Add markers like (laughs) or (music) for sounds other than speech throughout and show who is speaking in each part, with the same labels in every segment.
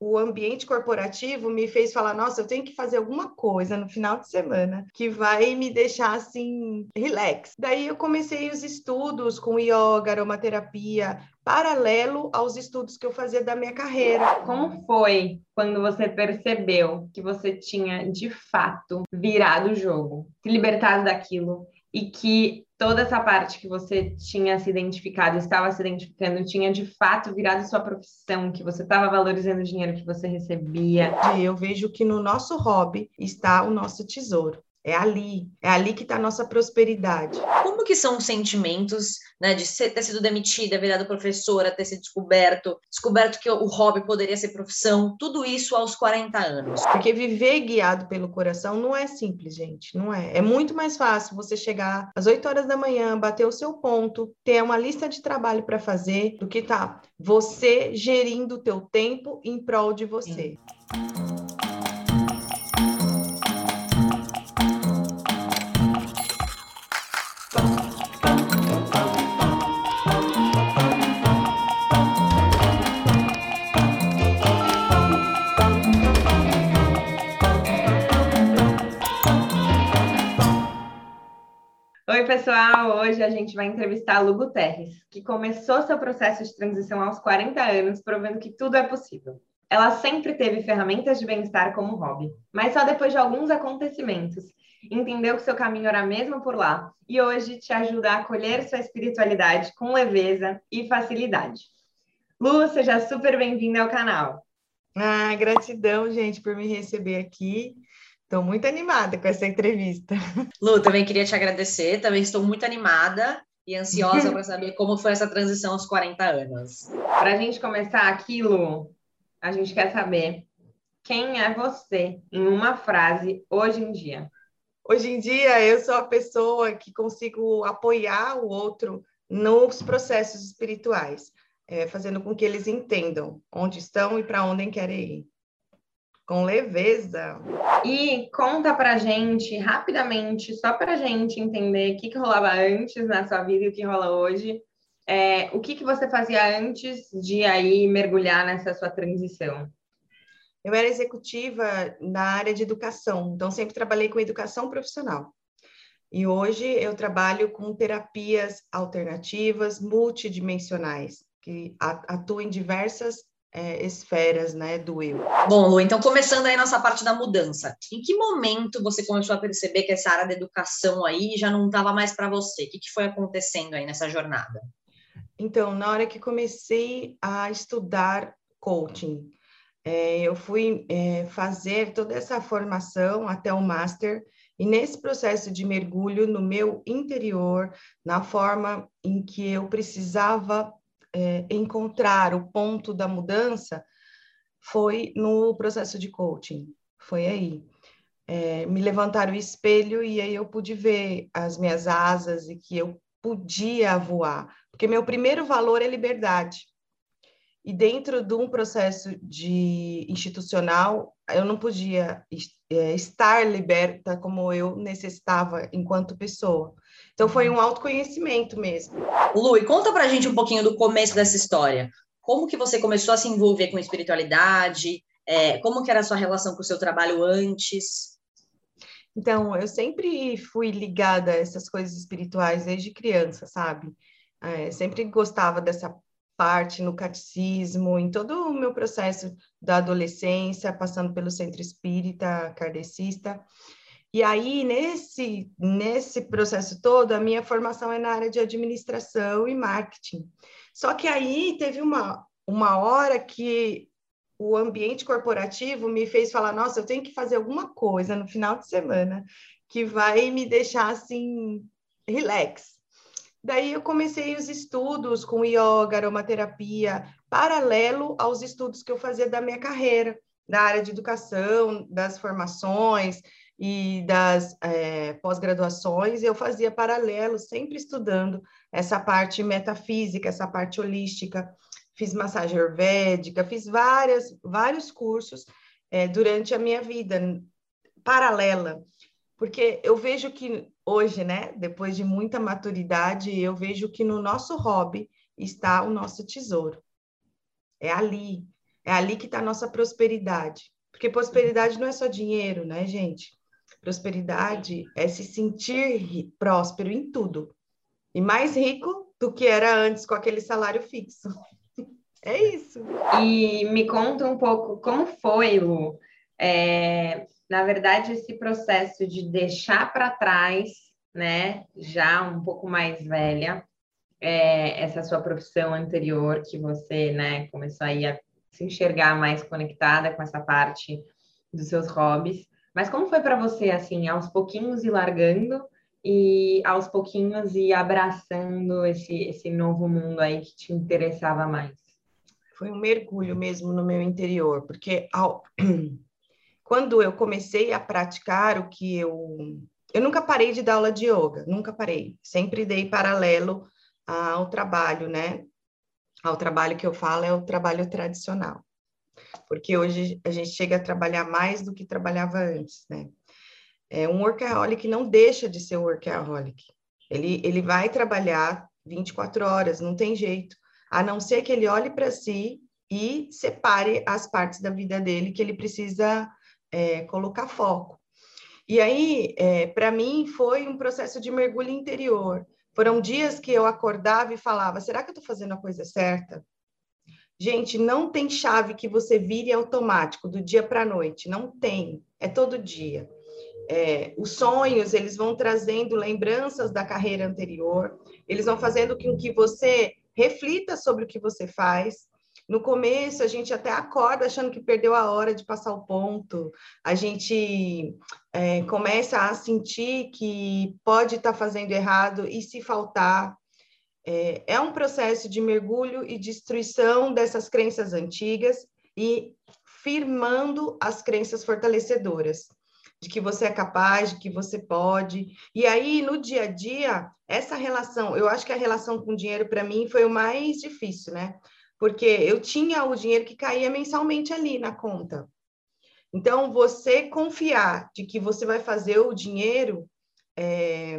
Speaker 1: o ambiente corporativo me fez falar: nossa, eu tenho que fazer alguma coisa no final de semana que vai me deixar assim, relax. Daí eu comecei os estudos com yoga, aromaterapia, paralelo aos estudos que eu fazia da minha carreira.
Speaker 2: Como foi quando você percebeu que você tinha de fato virado o jogo, se libertado daquilo e que toda essa parte que você tinha se identificado, estava se identificando, tinha de fato virado sua profissão, que você estava valorizando o dinheiro que você recebia.
Speaker 1: Eu vejo que no nosso hobby está o nosso tesouro. É ali, é ali que está a nossa prosperidade.
Speaker 3: Como que são os sentimentos, né, de ser, ter sido demitida, virada professora, ter se descoberto, descoberto que o hobby poderia ser profissão, tudo isso aos 40 anos?
Speaker 1: Porque viver guiado pelo coração não é simples, gente, não é. É muito mais fácil você chegar às 8 horas da manhã, bater o seu ponto, ter uma lista de trabalho para fazer, do que tá você gerindo o teu tempo em prol de você. Sim.
Speaker 2: Pessoal! Hoje a gente vai entrevistar a Lu Guterres, que começou seu processo de transição aos 40 anos, provando que tudo é possível. Ela sempre teve ferramentas de bem-estar como hobby, mas só depois de alguns acontecimentos entendeu que seu caminho era mesmo por lá e hoje te ajuda a acolher sua espiritualidade com leveza e facilidade. Lu, seja super bem-vinda ao canal.
Speaker 1: Ah, gratidão, gente, por me receber aqui. Estou muito animada com essa entrevista. (laughs)
Speaker 3: Lu, também queria te agradecer, também estou muito animada e ansiosa para saber como foi essa transição aos 40 anos.
Speaker 2: Para a gente começar aqui, Lu, a gente quer saber quem é você em uma frase hoje em dia.
Speaker 1: Hoje em dia, eu sou a pessoa que consigo apoiar o outro nos processos espirituais, é, fazendo com que eles entendam onde estão e para onde querem ir com leveza.
Speaker 2: E conta pra gente rapidamente, só pra gente entender o que, que rolava antes na sua vida e o que rola hoje. É, o que, que você fazia antes de aí mergulhar nessa sua transição?
Speaker 1: Eu era executiva na área de educação, então sempre trabalhei com educação profissional. E hoje eu trabalho com terapias alternativas multidimensionais, que atuam em diversas é, esferas né, do eu.
Speaker 3: Bom, Lu, então começando aí nossa parte da mudança, em que momento você começou a perceber que essa área da educação aí já não estava mais para você? O que, que foi acontecendo aí nessa jornada?
Speaker 1: Então, na hora que comecei a estudar coaching, é, eu fui é, fazer toda essa formação até o master, e nesse processo de mergulho no meu interior, na forma em que eu precisava é, encontrar o ponto da mudança foi no processo de coaching, foi aí. É, me levantaram o espelho e aí eu pude ver as minhas asas e que eu podia voar, porque meu primeiro valor é liberdade. E dentro de um processo de institucional, eu não podia é, estar liberta como eu necessitava enquanto pessoa. Então foi um autoconhecimento mesmo.
Speaker 3: Lu, e conta pra gente um pouquinho do começo dessa história. Como que você começou a se envolver com espiritualidade? É, como que era a sua relação com o seu trabalho antes?
Speaker 1: Então, eu sempre fui ligada a essas coisas espirituais desde criança, sabe? É, sempre gostava dessa parte no catecismo, em todo o meu processo da adolescência, passando pelo centro espírita, kardecista. E aí, nesse, nesse processo todo, a minha formação é na área de administração e marketing. Só que aí teve uma, uma hora que o ambiente corporativo me fez falar: nossa, eu tenho que fazer alguma coisa no final de semana que vai me deixar assim, relax. Daí eu comecei os estudos com yoga, aromaterapia, paralelo aos estudos que eu fazia da minha carreira, da área de educação, das formações, e das é, pós-graduações, eu fazia paralelo, sempre estudando essa parte metafísica, essa parte holística. Fiz massagem ayurvédica, fiz várias, vários cursos é, durante a minha vida, paralela, porque eu vejo que hoje, né, depois de muita maturidade, eu vejo que no nosso hobby está o nosso tesouro. É ali, É ali que está a nossa prosperidade. Porque prosperidade não é só dinheiro, né, gente? Prosperidade é se sentir próspero em tudo. E mais rico do que era antes com aquele salário fixo. (laughs) É isso.
Speaker 2: E me conta um pouco como foi o, é, na verdade, esse processo de deixar para trás, né, já um pouco mais velha, é, essa sua profissão anterior que você, né, começou aí a se enxergar mais conectada com essa parte dos seus hobbies. Mas como foi para você, assim, aos pouquinhos ir largando e aos pouquinhos ir abraçando esse, esse novo mundo aí que te interessava mais?
Speaker 1: Foi um mergulho mesmo no meu interior, porque ao... (clears throat) quando eu comecei a praticar o que eu. Eu nunca parei de dar aula de yoga, nunca parei. Sempre dei paralelo ao trabalho, né? Ao trabalho que eu falo é o trabalho tradicional. Porque hoje a gente chega a trabalhar mais do que trabalhava antes, né? É um workaholic não deixa de ser workaholic. Ele, ele vai trabalhar 24 horas, não tem jeito. A não ser que ele olhe para si e separe as partes da vida dele que ele precisa é, colocar foco. E aí, é, para mim, foi um processo de mergulho interior. Foram dias que eu acordava e falava: será que eu estou fazendo a coisa certa? Gente, não tem chave que você vire automático do dia para a noite, não tem, é todo dia. É, os sonhos, eles vão trazendo lembranças da carreira anterior, eles vão fazendo com que você reflita sobre o que você faz, no começo, a gente até acorda achando que perdeu a hora de passar o ponto, a gente é, começa a sentir que pode estar tá fazendo errado e se faltar. É, é um processo de mergulho e destruição dessas crenças antigas e firmando as crenças fortalecedoras de que você é capaz, de que você pode. E aí, no dia a dia, essa relação, eu acho que a relação com o dinheiro, para mim, foi o mais difícil, né? porque eu tinha o dinheiro que caía mensalmente ali na conta. Então, você confiar de que você vai fazer o dinheiro é,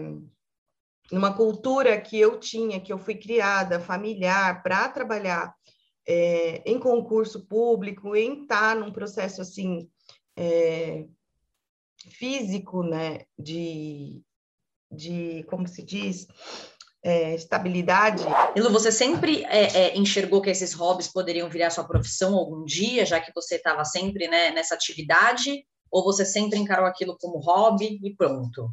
Speaker 1: numa cultura que eu tinha, que eu fui criada, familiar, para trabalhar é, em concurso público, em estar num processo assim é, físico, né, de, de como se diz, é, estabilidade.
Speaker 3: Ilo, você sempre é, é, enxergou que esses hobbies poderiam virar sua profissão algum dia, já que você estava sempre né, nessa atividade? Ou você sempre encarou aquilo como hobby e pronto?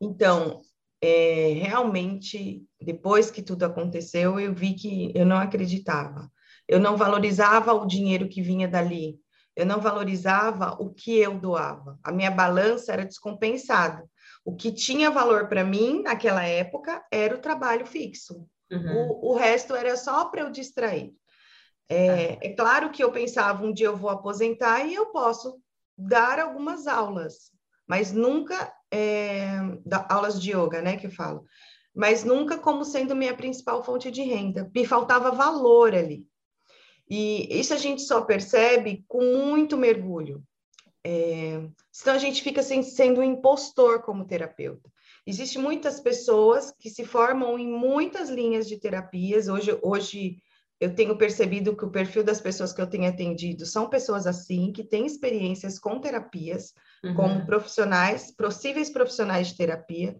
Speaker 1: Então, é, realmente, depois que tudo aconteceu, eu vi que eu não acreditava. Eu não valorizava o dinheiro que vinha dali. Eu não valorizava o que eu doava. A minha balança era descompensada. O que tinha valor para mim naquela época era o trabalho fixo. Uhum. O, o, resto era só para eu distrair. É, tá. é, claro que eu pensava, um dia eu vou aposentar e eu posso dar algumas aulas, mas nunca é, aulas de yoga, né, que eu falo, mas nunca como sendo minha principal fonte de renda. Me faltava valor ali. E isso a gente só percebe com muito mergulho. É, senão a gente fica sem, sendo um impostor como terapeuta. Existem muitas pessoas que se formam em muitas linhas de terapias. Hoje, hoje eu tenho percebido que o perfil das pessoas que eu tenho atendido são pessoas assim, que têm experiências com terapias, uhum. como profissionais, possíveis profissionais de terapia,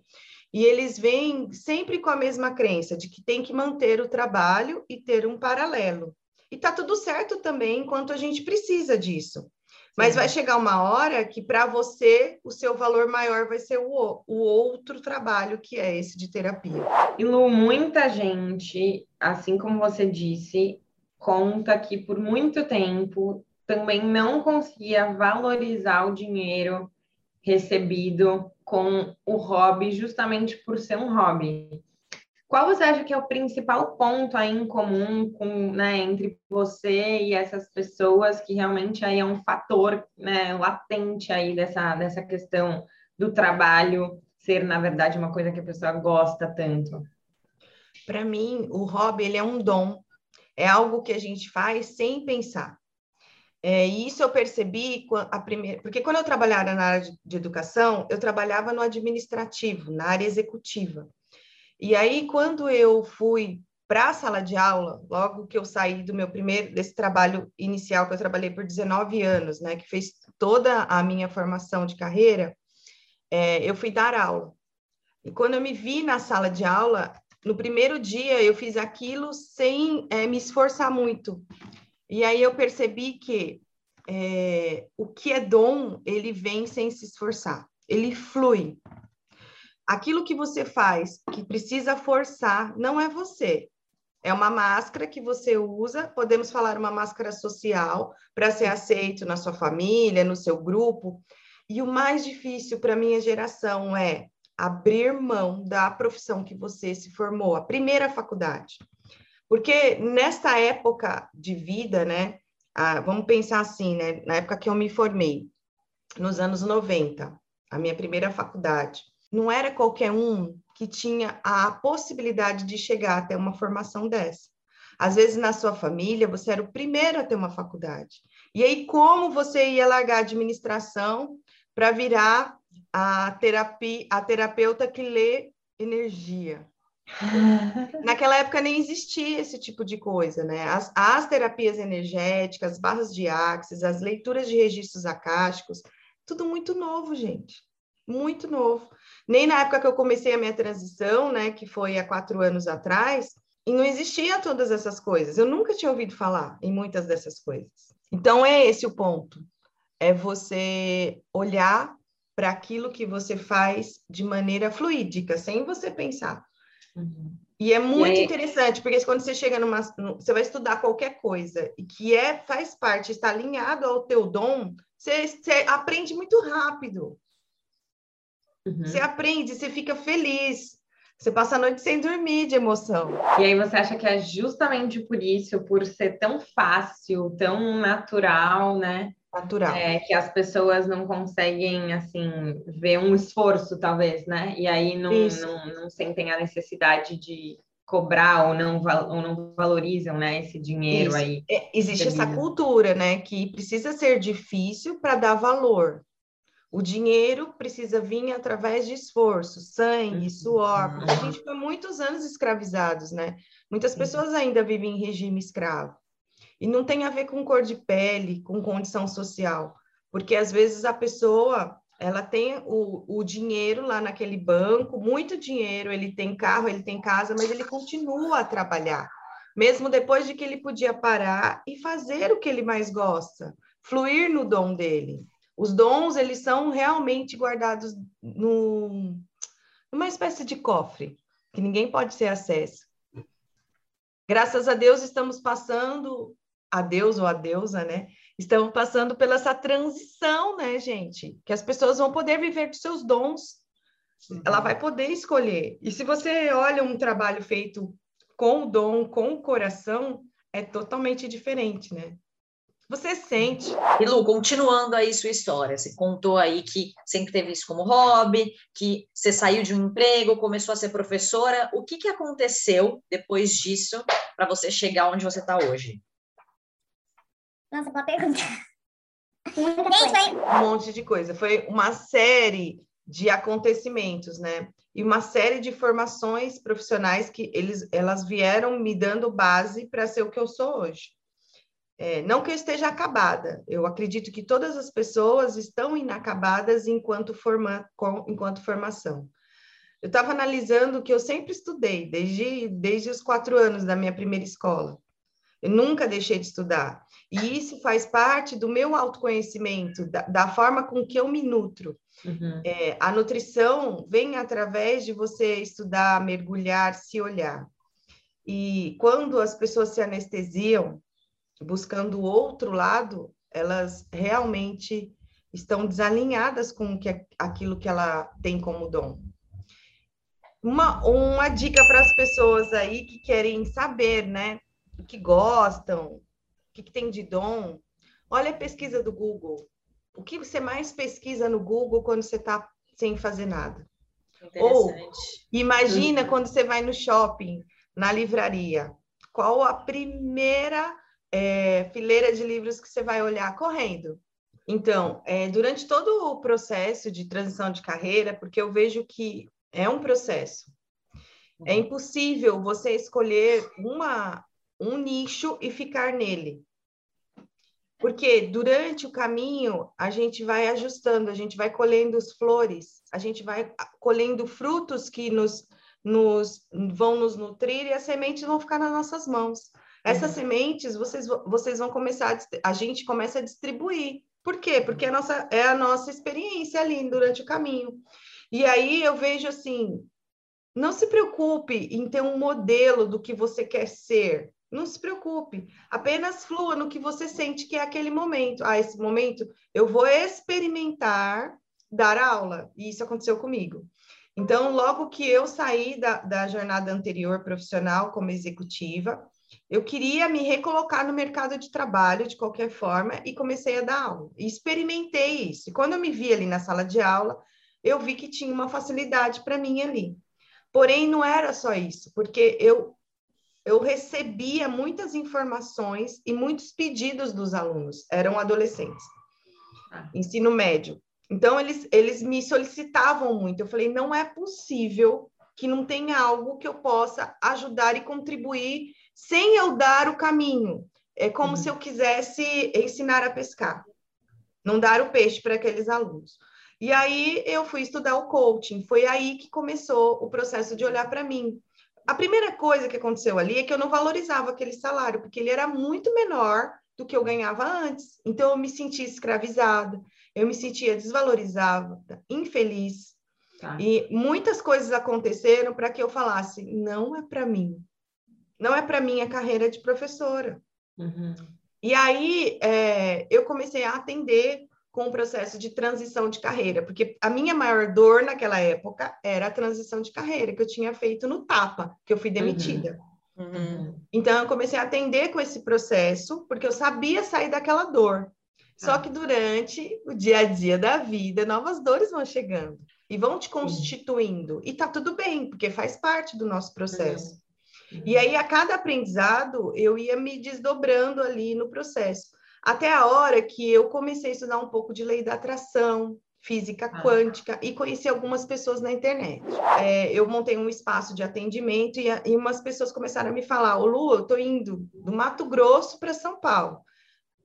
Speaker 1: e eles vêm sempre com a mesma crença de que tem que manter o trabalho e ter um paralelo. E tá tudo certo também enquanto a gente precisa disso. Mas vai chegar uma hora que para você o seu valor maior vai ser o, o outro trabalho que é esse de terapia.
Speaker 2: E Lu, muita gente, assim como você disse, conta que por muito tempo também não conseguia valorizar o dinheiro recebido com o hobby, justamente por ser um hobby. Qual você acha que é o principal ponto aí em comum com, né, entre você e essas pessoas que realmente aí é um fator né, latente aí dessa, dessa questão do trabalho ser, na verdade, uma coisa que a pessoa gosta tanto?
Speaker 1: Para mim, o hobby ele é um dom, é algo que a gente faz sem pensar. É, e isso eu percebi a primeira, porque quando eu trabalhava na área de, de educação, eu trabalhava no administrativo, na área executiva. E aí, quando eu fui para a sala de aula, logo que eu saí do meu primeiro, desse trabalho inicial que eu trabalhei por 19 anos, né, que fez toda a minha formação de carreira, é, eu fui dar aula. E quando eu me vi na sala de aula, no primeiro dia eu fiz aquilo sem é, me esforçar muito. E aí eu percebi que é, o que é dom, ele vem sem se esforçar, ele flui. Aquilo que você faz, que precisa forçar, não é você. É uma máscara que você usa, podemos falar uma máscara social, para ser aceito na sua família, no seu grupo. E o mais difícil para minha geração é abrir mão da profissão que você se formou, a primeira faculdade. Porque nesta época de vida, né, ah, vamos pensar assim, né, na época que eu me formei, nos anos 90, a minha primeira faculdade, não era qualquer um que tinha a possibilidade de chegar até uma formação dessa. Às vezes, na sua família, você era o primeiro a ter uma faculdade. E aí, como você ia largar a administração para virar a, terapia, a terapeuta que lê energia. (laughs) Naquela época nem existia esse tipo de coisa, né? As, as terapias energéticas, barras de axis, as leituras de registros acásticos, tudo muito novo, gente. Muito novo. Nem na época que eu comecei a minha transição, né, que foi há quatro anos atrás, e não existia todas essas coisas. Eu nunca tinha ouvido falar em muitas dessas coisas. Então é esse o ponto. É você olhar para aquilo que você faz de maneira fluídica, sem você pensar. Uhum. E é muito e interessante, porque quando você chega numa. Você vai estudar qualquer coisa e que é, faz parte, está alinhado ao teu dom, você, você aprende muito rápido. Uhum. Você aprende, você fica feliz. Você passa a noite sem dormir de emoção.
Speaker 2: E aí você acha que é justamente por isso, por ser tão fácil, tão natural, né?
Speaker 1: natural.
Speaker 2: É, que as pessoas não conseguem, assim, ver um esforço, talvez, né? E aí não, não, não, sentem a necessidade de cobrar ou não, ou não valorizam, né, esse dinheiro Isso. aí.
Speaker 1: É, existe essa cultura, né, que precisa ser difícil para dar valor. O dinheiro precisa vir através de esforço, sangue, uhum. suor, porque a gente foi muitos anos escravizados, né? Muitas pessoas ainda vivem em regime escravo. E não tem a ver com cor de pele, com condição social, porque às vezes a pessoa ela tem o, o dinheiro lá naquele banco, muito dinheiro, ele tem carro, ele tem casa, mas ele continua a trabalhar, mesmo depois de que ele podia parar e fazer o que ele mais gosta, fluir no dom dele. Os dons, eles são realmente guardados numa espécie de cofre, que ninguém pode ter acesso. Graças a Deus, estamos passando a Deus ou a deusa, né? Estamos passando pela essa transição, né, gente? Que as pessoas vão poder viver dos seus dons. Ela vai poder escolher. E se você olha um trabalho feito com o dom, com o coração, é totalmente diferente, né? Você sente.
Speaker 3: E Lu, continuando aí sua história, você contou aí que sempre teve isso como hobby, que você saiu de um emprego, começou a ser professora. O que, que aconteceu depois disso para você chegar onde você está hoje?
Speaker 4: Nossa, boa pergunta. (laughs)
Speaker 1: Um monte de coisa. Foi uma série de acontecimentos, né? E uma série de formações profissionais que eles, elas vieram me dando base para ser o que eu sou hoje. É, não que eu esteja acabada, eu acredito que todas as pessoas estão inacabadas enquanto, forma, com, enquanto formação. Eu estava analisando que eu sempre estudei, desde, desde os quatro anos da minha primeira escola. Eu nunca deixei de estudar. E isso faz parte do meu autoconhecimento, da, da forma com que eu me nutro. Uhum. É, a nutrição vem através de você estudar, mergulhar, se olhar. E quando as pessoas se anestesiam, buscando o outro lado, elas realmente estão desalinhadas com que, aquilo que ela tem como dom. Uma, uma dica para as pessoas aí que querem saber, né? O que gostam, o que, que tem de dom. Olha a pesquisa do Google. O que você mais pesquisa no Google quando você está sem fazer nada? Ou imagina uhum. quando você vai no shopping, na livraria, qual a primeira é, fileira de livros que você vai olhar correndo? Então, é, durante todo o processo de transição de carreira, porque eu vejo que é um processo, É impossível você escolher uma, um nicho e ficar nele. Porque durante o caminho a gente vai ajustando, a gente vai colhendo as flores, a gente vai colhendo frutos que nos, nos vão nos nutrir e as sementes vão ficar nas nossas mãos. Essas uhum. sementes vocês, vocês vão começar, a, a gente começa a distribuir. Por quê? Porque a nossa, é a nossa experiência ali durante o caminho. E aí eu vejo assim, não se preocupe em ter um modelo do que você quer ser. Não se preocupe, apenas flua no que você sente que é aquele momento. Ah, esse momento eu vou experimentar dar aula, e isso aconteceu comigo. Então, logo que eu saí da, da jornada anterior profissional como executiva, eu queria me recolocar no mercado de trabalho de qualquer forma e comecei a dar aula. E experimentei isso. E quando eu me vi ali na sala de aula, eu vi que tinha uma facilidade para mim ali. Porém, não era só isso, porque eu eu recebia muitas informações e muitos pedidos dos alunos, eram adolescentes, ah. ensino médio. Então, eles, eles me solicitavam muito. Eu falei, não é possível que não tenha algo que eu possa ajudar e contribuir sem eu dar o caminho. É como uhum. se eu quisesse ensinar a pescar, não dar o peixe para aqueles alunos. E aí eu fui estudar o coaching. Foi aí que começou o processo de olhar para mim. A primeira coisa que aconteceu ali é que eu não valorizava aquele salário, porque ele era muito menor do que eu ganhava antes. Então eu me sentia escravizada, eu me sentia desvalorizada, infeliz. Tá. E muitas coisas aconteceram para que eu falasse: não é para mim. Não é para mim a carreira de professora. Uhum. E aí é, eu comecei a atender com o processo de transição de carreira, porque a minha maior dor naquela época era a transição de carreira que eu tinha feito no Tapa, que eu fui demitida. Uhum. Uhum. Então eu comecei a atender com esse processo, porque eu sabia sair daquela dor. Só tá. que durante o dia a dia da vida, novas dores vão chegando e vão te constituindo. E tá tudo bem, porque faz parte do nosso processo. Uhum. E aí, a cada aprendizado, eu ia me desdobrando ali no processo. Até a hora que eu comecei a estudar um pouco de lei da atração, física ah. quântica e conheci algumas pessoas na internet. É, eu montei um espaço de atendimento e, e umas pessoas começaram a me falar: Ô Lu, eu tô indo do Mato Grosso para São Paulo.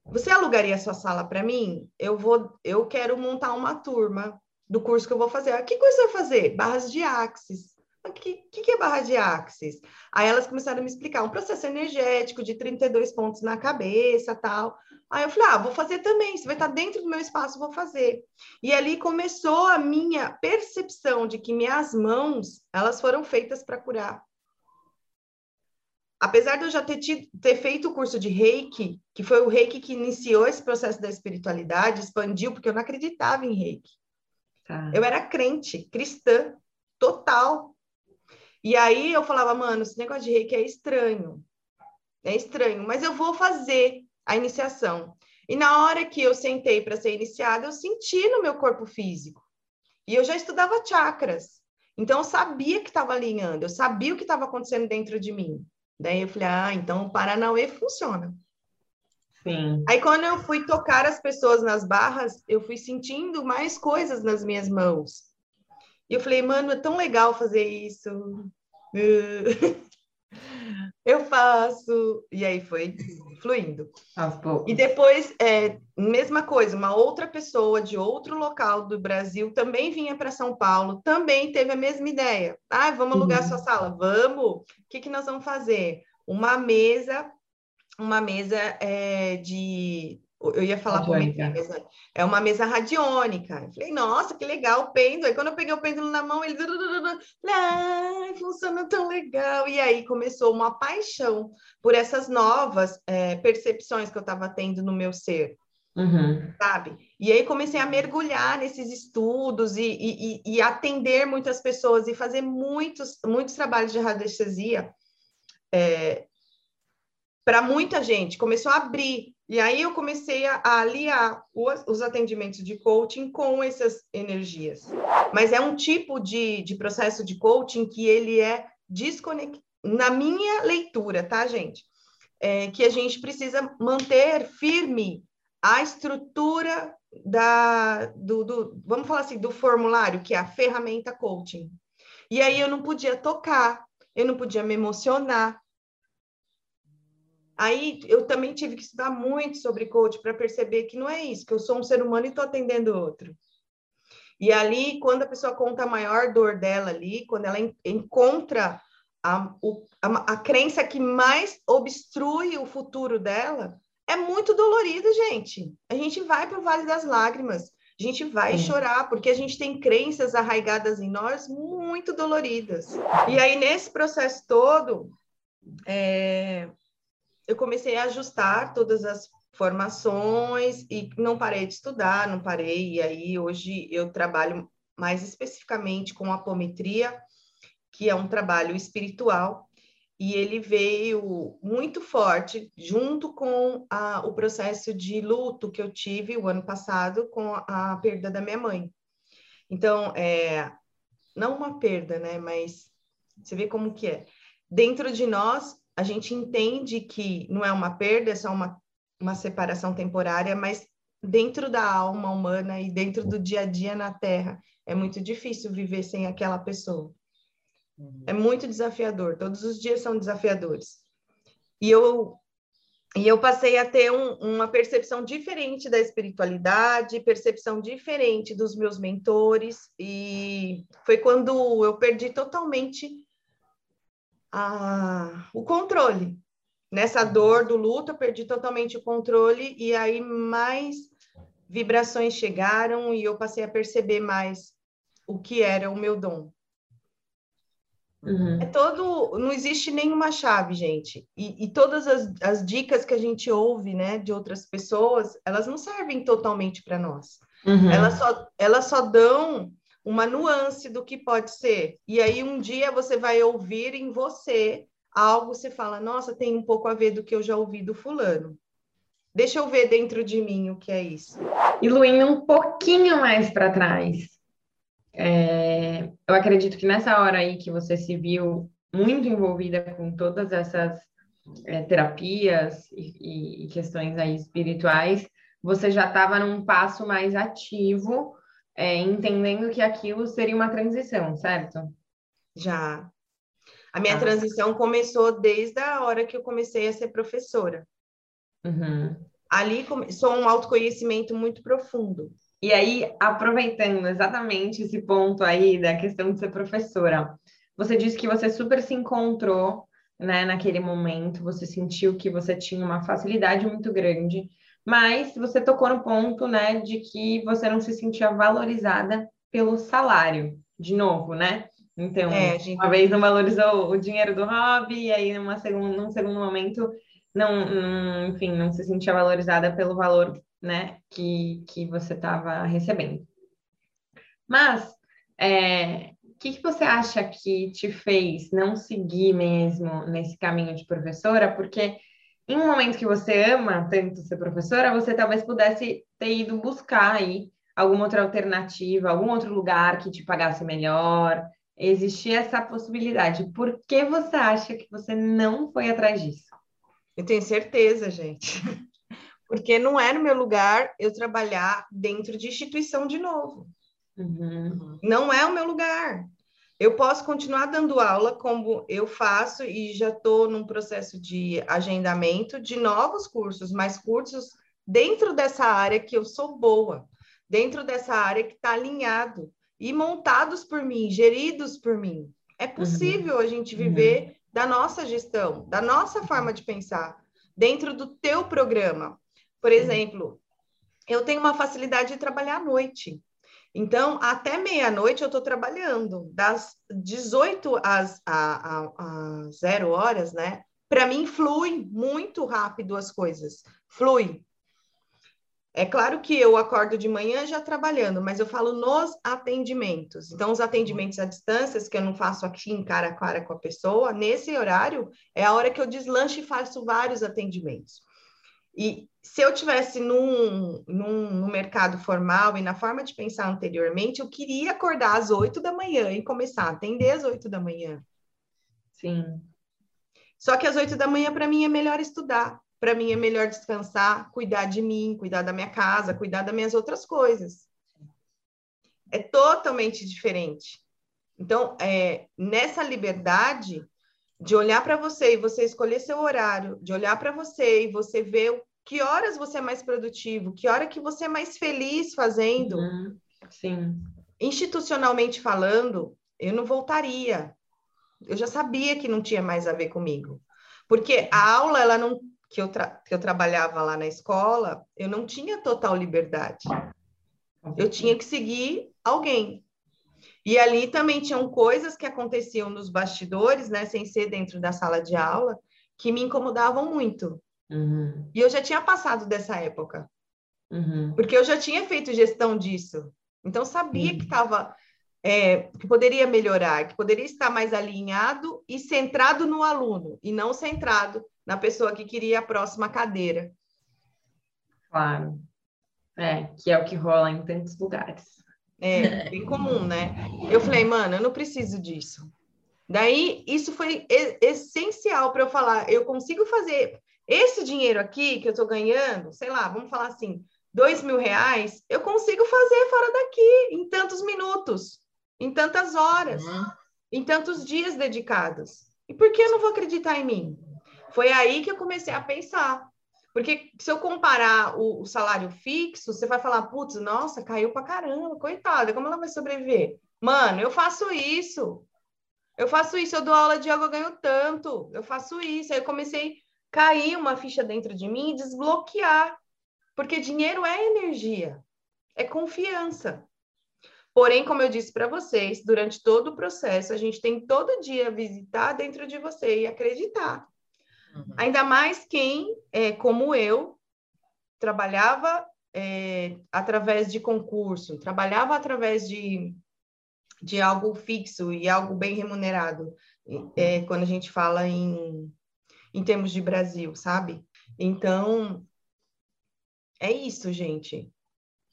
Speaker 1: Você alugaria sua sala para mim? Eu vou, eu quero montar uma turma do curso que eu vou fazer. Ah, que coisa você vai fazer? Barras de axis. O que, que, é barra de axis? Aí elas começaram a me explicar um processo energético de 32 pontos na cabeça, tal. Aí eu falei, ah, vou fazer também, se vai estar dentro do meu espaço, vou fazer. E ali começou a minha percepção de que minhas mãos, elas foram feitas para curar. Apesar de eu já ter, tido, ter feito o curso de Reiki, que foi o Reiki que iniciou esse processo da espiritualidade, expandiu, porque eu não acreditava em Reiki. Tá. Eu era crente, cristã, total. E aí eu falava, mano, esse negócio de reiki é estranho. É estranho, mas eu vou fazer a iniciação. E na hora que eu sentei para ser iniciada, eu senti no meu corpo físico. E eu já estudava chakras. Então eu sabia que estava alinhando, eu sabia o que estava acontecendo dentro de mim. Daí eu falei, ah, então o Paranauê funciona. Sim. Aí quando eu fui tocar as pessoas nas barras, eu fui sentindo mais coisas nas minhas mãos. E eu falei, mano, é tão legal fazer isso. (laughs) eu faço. E aí foi fluindo. E depois, é, mesma coisa, uma outra pessoa de outro local do Brasil também vinha para São Paulo, também teve a mesma ideia. Ah, vamos alugar uhum. sua sala? Vamos. O que, que nós vamos fazer? Uma mesa, uma mesa é, de eu ia falar como é que é. É uma mesa radiônica. Eu falei, nossa, que legal o pêndulo. Aí quando eu peguei o pêndulo na mão, ele. Ah, funciona tão legal. E aí começou uma paixão por essas novas é, percepções que eu estava tendo no meu ser. Uhum. Sabe? E aí comecei a mergulhar nesses estudos e, e, e atender muitas pessoas e fazer muitos, muitos trabalhos de radiestesia é, para muita gente. Começou a abrir e aí eu comecei a, a aliar os, os, atendimentos de coaching com essas energias. Mas é um tipo de, de processo de coaching que ele é desconectado. Na minha leitura, tá, gente? É que a gente precisa manter firme a estrutura da, do, do, vamos falar assim, do formulário, que é a ferramenta coaching. E aí eu não podia tocar eu não podia me emocionar. Aí eu também tive que estudar muito sobre coach para perceber que não é isso, que eu sou um ser humano e estou atendendo outro. E ali, quando a pessoa conta a maior dor dela ali, quando ela encontra a, a, a crença que mais obstrui o futuro dela, é muito dolorido, gente. A gente vai para o Vale das Lágrimas, a gente vai chorar, porque a gente tem crenças arraigadas em nós muito doloridas. E aí, nesse processo todo, é, eu comecei a ajustar todas as formações e não parei de estudar, não parei. E aí, hoje, eu trabalho mais especificamente com apometria, que é um trabalho espiritual, e ele veio muito forte junto com a, o processo de luto que eu tive o ano passado com a, a perda da minha mãe. Então, é, não uma perda, né? Mas você vê como que é. Dentro de nós, a gente entende que não é uma perda, é só uma, uma separação temporária, mas dentro da alma humana e dentro do dia a dia na Terra, é muito difícil viver sem aquela pessoa. É muito desafiador, todos os dias são desafiadores. E eu, e eu passei a ter um, uma percepção diferente da espiritualidade, percepção diferente dos meus mentores, e foi quando eu perdi totalmente a, o controle. Nessa dor do luto, eu perdi totalmente o controle, e aí mais vibrações chegaram e eu passei a perceber mais o que era o meu dom. Uhum. É todo, não existe nenhuma chave, gente. E, e todas as, as, dicas que a gente ouve, né, de outras pessoas, elas não servem totalmente para nós. Uhum. Elas, só, elas só dão uma nuance do que pode ser. E aí um dia você vai ouvir em você algo, você fala, nossa, tem um pouco a ver do que eu já ouvi do fulano. Deixa eu ver dentro de mim o que é isso.
Speaker 2: E Luindo um pouquinho mais para trás, é, eu acredito que nessa hora aí que você se viu muito envolvida com todas essas é, terapias e, e, questões aí espirituais, você já estava num passo mais ativo, é, entendendo que aquilo seria uma transição, certo?
Speaker 1: Já. A minha ah. transição começou desde a hora que eu comecei a ser professora. Uhum. Ali começou um autoconhecimento muito profundo.
Speaker 2: E aí, aproveitando exatamente esse ponto aí da questão de ser professora, você disse que você super se encontrou, né, naquele momento, você sentiu que você tinha uma facilidade muito grande, mas você tocou no ponto, né, de que você não se sentia valorizada pelo salário, de novo, né? Então, é, gente... uma vez não valorizou o dinheiro do hobby, e aí numa segun, num segundo momento não, não, enfim, não se sentia valorizada pelo valor né, que, que você estava recebendo. Mas, é, o que, que você acha que te fez não seguir mesmo nesse caminho de professora? Porque em um momento que você ama tanto ser professora, você talvez pudesse ter ido buscar aí alguma outra alternativa, algum outro lugar que te pagasse melhor. Existia essa possibilidade. Por que você acha que você não foi atrás disso?
Speaker 1: Eu tenho certeza, gente (laughs) porque não é no meu lugar eu trabalhar dentro de instituição de novo. Uhum. Não é o meu lugar. Eu posso continuar dando aula como eu faço e já estou num processo de agendamento de novos cursos, mais cursos dentro dessa área que eu sou boa, dentro dessa área que está alinhado e montados por mim, geridos por mim. É possível uhum. a gente viver uhum. da nossa gestão, da nossa forma de pensar, dentro do teu programa. Por exemplo, eu tenho uma facilidade de trabalhar à noite. Então, até meia-noite eu estou trabalhando, das 18 às a, a, a zero horas, né? Para mim, flui muito rápido as coisas. Flui. É claro que eu acordo de manhã já trabalhando, mas eu falo nos atendimentos. Então, os atendimentos à distância, que eu não faço aqui em cara a cara com a pessoa, nesse horário é a hora que eu deslanche e faço vários atendimentos. E se eu tivesse num, num, no mercado formal e na forma de pensar anteriormente, eu queria acordar às oito da manhã e começar a atender às oito da manhã.
Speaker 2: Sim.
Speaker 1: Só que às oito da manhã, para mim, é melhor estudar. Para mim, é melhor descansar, cuidar de mim, cuidar da minha casa, cuidar das minhas outras coisas. É totalmente diferente. Então, é, nessa liberdade, de olhar para você e você escolher seu horário, de olhar para você e você ver que horas você é mais produtivo, que hora que você é mais feliz fazendo.
Speaker 2: Uhum. Sim.
Speaker 1: Institucionalmente falando, eu não voltaria. Eu já sabia que não tinha mais a ver comigo. Porque a aula, ela não que eu, que eu trabalhava lá na escola, eu não tinha total liberdade. Eu tinha que seguir alguém. E ali também tinham coisas que aconteciam nos bastidores, né, sem ser dentro da sala de aula, que me incomodavam muito.
Speaker 2: Uhum.
Speaker 1: E eu já tinha passado dessa época.
Speaker 2: Uhum.
Speaker 1: Porque eu já tinha feito gestão disso. Então, sabia uhum. que estava. É, que poderia melhorar, que poderia estar mais alinhado e centrado no aluno, e não centrado na pessoa que queria a próxima cadeira.
Speaker 2: Claro. É, que é o que rola em tantos lugares.
Speaker 1: É, bem comum, né? Eu falei, mano, eu não preciso disso. Daí, isso foi essencial para eu falar, eu consigo fazer esse dinheiro aqui que eu estou ganhando, sei lá, vamos falar assim, dois mil reais, eu consigo fazer fora daqui, em tantos minutos, em tantas horas, uhum. em tantos dias dedicados. E por que eu não vou acreditar em mim? Foi aí que eu comecei a pensar. Porque se eu comparar o, o salário fixo, você vai falar, putz, nossa, caiu pra caramba, coitada, como ela vai sobreviver? Mano, eu faço isso. Eu faço isso, eu dou aula de yoga, eu ganho tanto. Eu faço isso. Aí eu comecei a cair uma ficha dentro de mim e desbloquear. Porque dinheiro é energia, é confiança. Porém, como eu disse para vocês, durante todo o processo, a gente tem todo dia visitar dentro de você e acreditar. Uhum. Ainda mais quem, é, como eu, trabalhava é, através de concurso, trabalhava através de, de algo fixo e algo bem remunerado, é, quando a gente fala em, em termos de Brasil, sabe? Então, é isso, gente.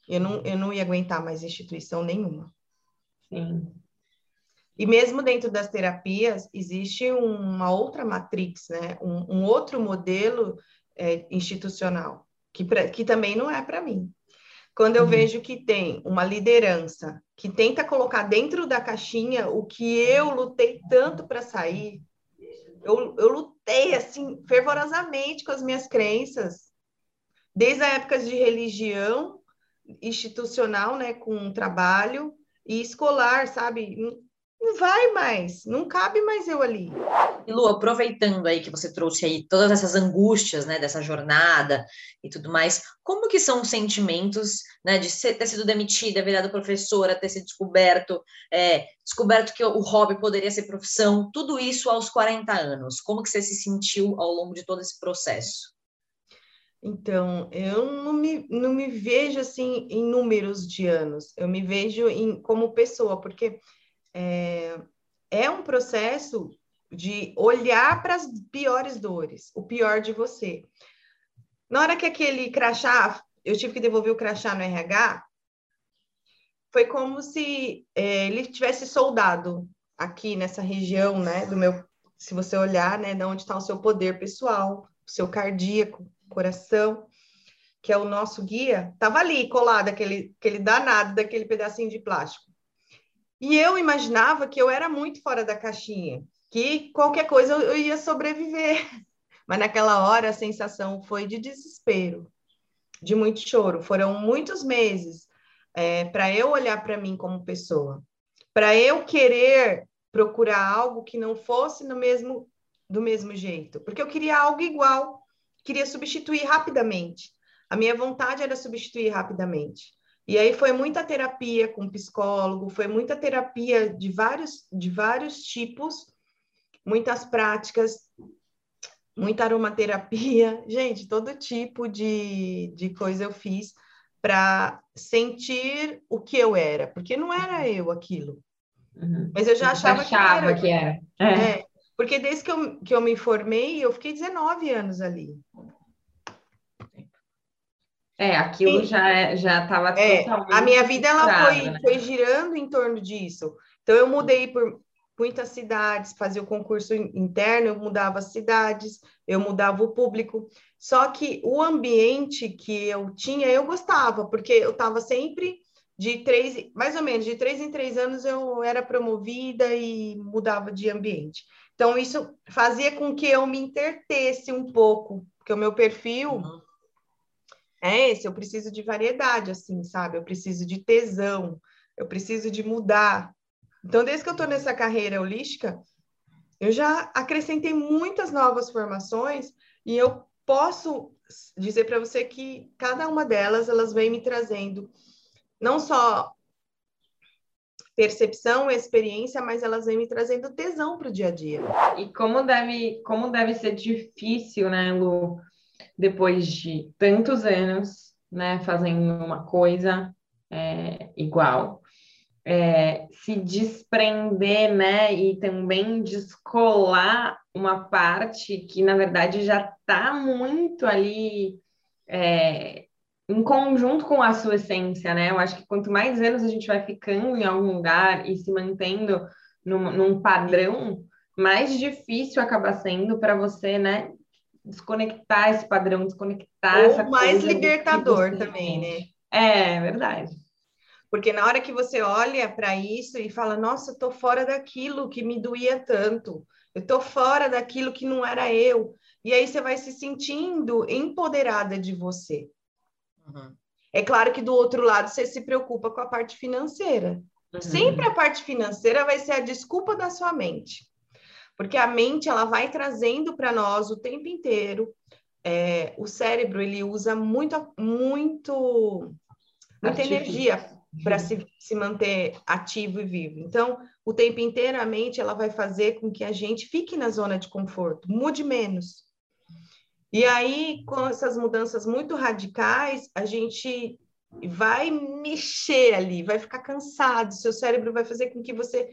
Speaker 1: Eu não, eu não ia aguentar mais instituição nenhuma.
Speaker 2: Sim.
Speaker 1: E mesmo dentro das terapias, existe uma outra matrix, né? um, um outro modelo é, institucional, que, pra, que também não é para mim. Quando eu uhum. vejo que tem uma liderança que tenta colocar dentro da caixinha o que eu lutei tanto para sair, eu, eu lutei assim fervorosamente com as minhas crenças, desde a época de religião institucional, né, com trabalho e escolar, sabe? Não vai mais, não cabe mais eu ali.
Speaker 3: E Lu, aproveitando aí que você trouxe aí todas essas angústias, né, dessa jornada e tudo mais, como que são os sentimentos, né, de ser, ter sido demitida, virado professora, ter sido descoberto, é, descoberto que o hobby poderia ser profissão, tudo isso aos 40 anos, como que você se sentiu ao longo de todo esse processo?
Speaker 1: Então, eu não me, não me vejo assim em números de anos, eu me vejo em, como pessoa, porque é, é um processo de olhar para as piores dores, o pior de você. Na hora que aquele crachá, eu tive que devolver o crachá no RH, foi como se é, ele tivesse soldado aqui nessa região, né, do meu, se você olhar, né, de onde está o seu poder pessoal, o seu cardíaco, coração, que é o nosso guia, tava ali colado aquele, aquele danado daquele pedacinho de plástico. E eu imaginava que eu era muito fora da caixinha, que qualquer coisa eu ia sobreviver. (laughs) Mas naquela hora a sensação foi de desespero, de muito choro. Foram muitos meses é, para eu olhar para mim como pessoa, para eu querer procurar algo que não fosse no mesmo do mesmo jeito, porque eu queria algo igual, queria substituir rapidamente. A minha vontade era substituir rapidamente. E aí foi muita terapia com psicólogo, foi muita terapia de vários, de vários tipos, muitas práticas, muita aromaterapia, (laughs) gente, todo tipo de, de coisa eu fiz para sentir o que eu era, porque não era eu aquilo. Uhum. Mas eu já achava,
Speaker 2: achava
Speaker 1: que
Speaker 2: era.
Speaker 1: Que era. É. É, porque desde que eu, que eu me formei, eu fiquei 19 anos ali.
Speaker 2: É, aquilo Sim. já já estava
Speaker 1: é, totalmente. A minha vida ela foi, né? foi girando em torno disso. Então eu mudei por muitas cidades, fazia o concurso interno, eu mudava as cidades, eu mudava o público. Só que o ambiente que eu tinha, eu gostava, porque eu estava sempre de três, mais ou menos, de três em três anos eu era promovida e mudava de ambiente. Então, isso fazia com que eu me intertesse um pouco, porque o meu perfil uhum. É esse, eu preciso de variedade, assim, sabe? Eu preciso de tesão, eu preciso de mudar. Então, desde que eu estou nessa carreira holística, eu já acrescentei muitas novas formações e eu posso dizer para você que cada uma delas, elas vem me trazendo não só percepção, experiência, mas elas vêm me trazendo tesão para o dia a dia.
Speaker 2: E como deve, como deve ser difícil, né, Lu, depois de tantos anos, né, fazendo uma coisa é, igual, é, se desprender, né, e também descolar uma parte que, na verdade, já está muito ali é, em conjunto com a sua essência, né? Eu acho que quanto mais anos a gente vai ficando em algum lugar e se mantendo num, num padrão, mais difícil acaba sendo para você, né? Desconectar esse padrão, desconectar
Speaker 1: Ou
Speaker 2: essa
Speaker 1: mais libertador também, né?
Speaker 2: É, verdade.
Speaker 1: Porque na hora que você olha para isso e fala, nossa, eu tô fora daquilo que me doía tanto, eu tô fora daquilo que não era eu. E aí você vai se sentindo empoderada de você. Uhum. É claro que do outro lado você se preocupa com a parte financeira. Uhum. Sempre a parte financeira vai ser a desculpa da sua mente. Porque a mente ela vai trazendo para nós o tempo inteiro. É, o cérebro ele usa muito, muito, muita energia para se, se manter ativo e vivo. Então, o tempo inteiro a mente ela vai fazer com que a gente fique na zona de conforto, mude menos. E aí, com essas mudanças muito radicais, a gente vai mexer ali, vai ficar cansado, seu cérebro vai fazer com que você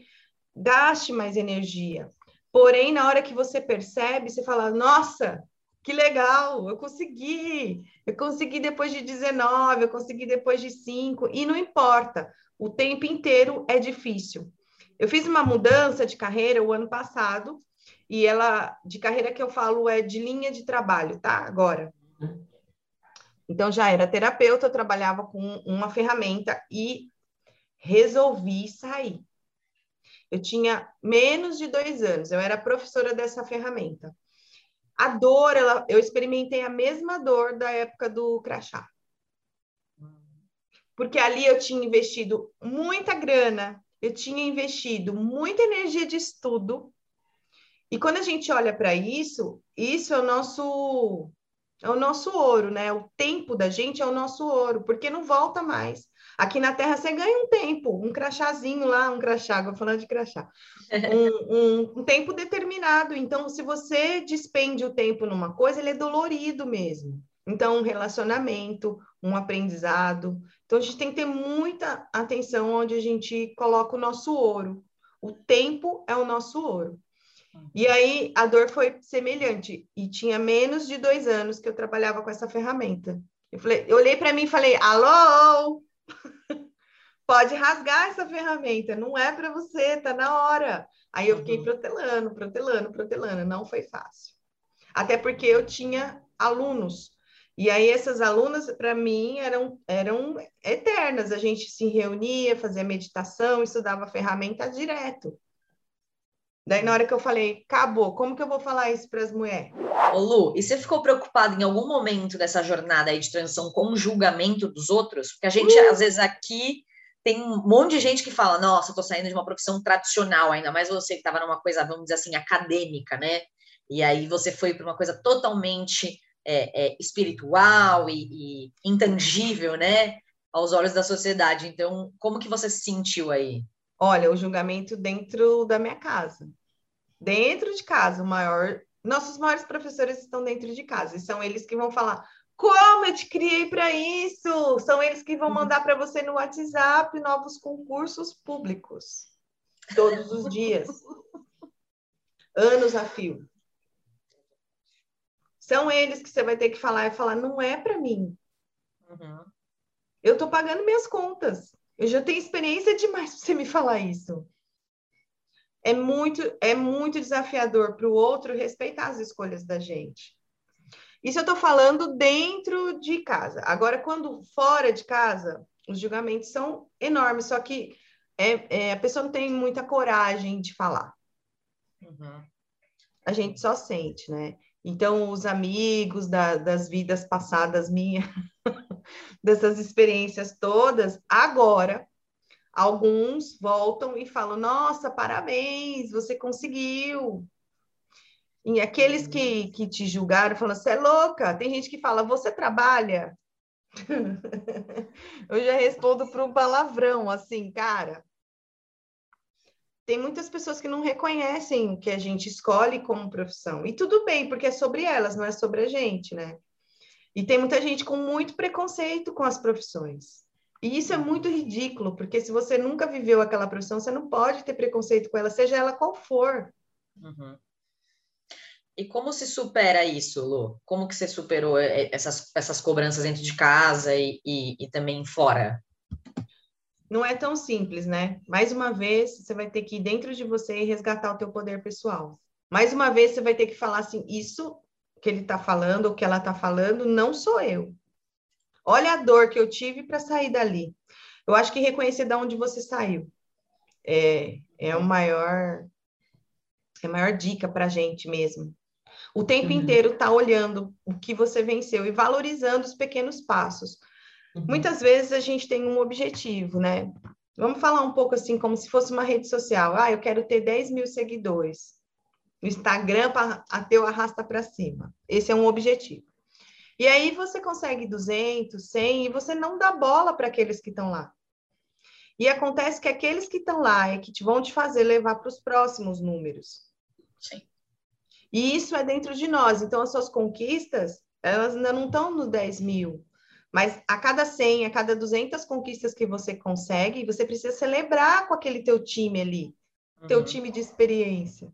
Speaker 1: gaste mais energia. Porém, na hora que você percebe, você fala: Nossa, que legal, eu consegui, eu consegui depois de 19, eu consegui depois de 5, e não importa, o tempo inteiro é difícil. Eu fiz uma mudança de carreira o ano passado, e ela, de carreira que eu falo, é de linha de trabalho, tá? Agora. Então, já era terapeuta, eu trabalhava com uma ferramenta e resolvi sair. Eu tinha menos de dois anos, eu era professora dessa ferramenta. A dor, ela, eu experimentei a mesma dor da época do crachá. Porque ali eu tinha investido muita grana, eu tinha investido muita energia de estudo, e quando a gente olha para isso, isso é o nosso é o nosso ouro, né? O tempo da gente é o nosso ouro, porque não volta mais. Aqui na Terra você ganha um tempo, um crachazinho lá, um crachá, vou falar de crachá, (laughs) um, um, um, tempo determinado. Então, se você despende o tempo numa coisa, ele é dolorido mesmo. Então, um relacionamento, um aprendizado. Então, a gente tem que ter muita atenção onde a gente coloca o nosso ouro. O tempo é o nosso ouro. E aí a dor foi semelhante. E tinha menos de dois anos que eu trabalhava com essa ferramenta. Eu, falei, eu olhei para mim e falei: alô, (laughs) pode rasgar essa ferramenta, não é para você, tá na hora. Aí eu fiquei uhum. protelando, protelando, protelando. Não foi fácil. Até porque eu tinha alunos. E aí essas alunas, para mim, eram, eram eternas. A gente se reunia, fazia meditação, estudava ferramenta direto. Daí, na hora que eu falei, acabou, como que eu vou falar isso para as mulheres?
Speaker 3: Ô Lu, e você ficou preocupada em algum momento dessa jornada aí de transição com o julgamento dos outros? Porque a gente, uh! às vezes, aqui tem um monte de gente que fala, nossa, eu tô saindo de uma profissão tradicional, ainda mais você que estava numa coisa, vamos dizer assim, acadêmica, né? E aí você foi para uma coisa totalmente é, é, espiritual e, e intangível, né? Aos olhos da sociedade. Então, como que você se sentiu aí?
Speaker 1: Olha, o julgamento dentro da minha casa. Dentro de casa, o maior. Nossos maiores professores estão dentro de casa, e são eles que vão falar: como eu te criei para isso? São eles que vão uhum. mandar para você no WhatsApp novos concursos públicos. Todos os dias. Anos a fio. São eles que você vai ter que falar e falar: não é para mim. Uhum. Eu estou pagando minhas contas. Eu já tenho experiência demais para você me falar isso. É muito, é muito desafiador para o outro respeitar as escolhas da gente. Isso eu estou falando dentro de casa. Agora, quando fora de casa, os julgamentos são enormes, só que é, é, a pessoa não tem muita coragem de falar. Uhum. a gente só sente, né? Então, os amigos da, das vidas passadas minhas, (laughs) dessas experiências todas, agora, alguns voltam e falam: Nossa, parabéns, você conseguiu. E aqueles que, que te julgaram falam: Você é louca. Tem gente que fala: Você trabalha? (laughs) Eu já respondo para um palavrão, assim, cara. Tem muitas pessoas que não reconhecem o que a gente escolhe como profissão. E tudo bem, porque é sobre elas, não é sobre a gente, né? E tem muita gente com muito preconceito com as profissões. E isso é muito ridículo, porque se você nunca viveu aquela profissão, você não pode ter preconceito com ela, seja ela qual for.
Speaker 3: Uhum. E como se supera isso, Lu? Como que você superou eh, essas, essas cobranças dentro de casa e, e, e também fora?
Speaker 1: Não é tão simples, né? Mais uma vez, você vai ter que ir dentro de você e resgatar o teu poder pessoal. Mais uma vez, você vai ter que falar assim, isso que ele está falando, ou que ela está falando, não sou eu. Olha a dor que eu tive para sair dali. Eu acho que reconhecer de onde você saiu é, é o maior é a maior dica para a gente mesmo. O tempo uhum. inteiro tá olhando o que você venceu e valorizando os pequenos passos. Uhum. Muitas vezes a gente tem um objetivo, né? Vamos falar um pouco assim, como se fosse uma rede social. Ah, eu quero ter 10 mil seguidores. O Instagram até o arrasta para cima. Esse é um objetivo. E aí você consegue 200, 100 e você não dá bola para aqueles que estão lá. E acontece que aqueles que estão lá é que te vão te fazer levar para os próximos números.
Speaker 3: Sim.
Speaker 1: E isso é dentro de nós. Então, as suas conquistas, elas ainda não estão no 10 mil. Mas a cada 100, a cada 200 conquistas que você consegue, você precisa celebrar com aquele teu time ali, uhum. teu time de experiência.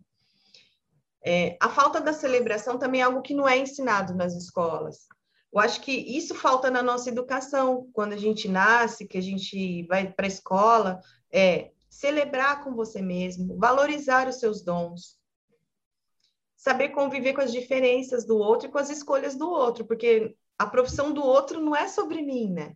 Speaker 1: É, a falta da celebração também é algo que não é ensinado nas escolas. Eu acho que isso falta na nossa educação, quando a gente nasce, que a gente vai para a escola, é celebrar com você mesmo, valorizar os seus dons, saber conviver com as diferenças do outro e com as escolhas do outro, porque a profissão do outro não é sobre mim, né?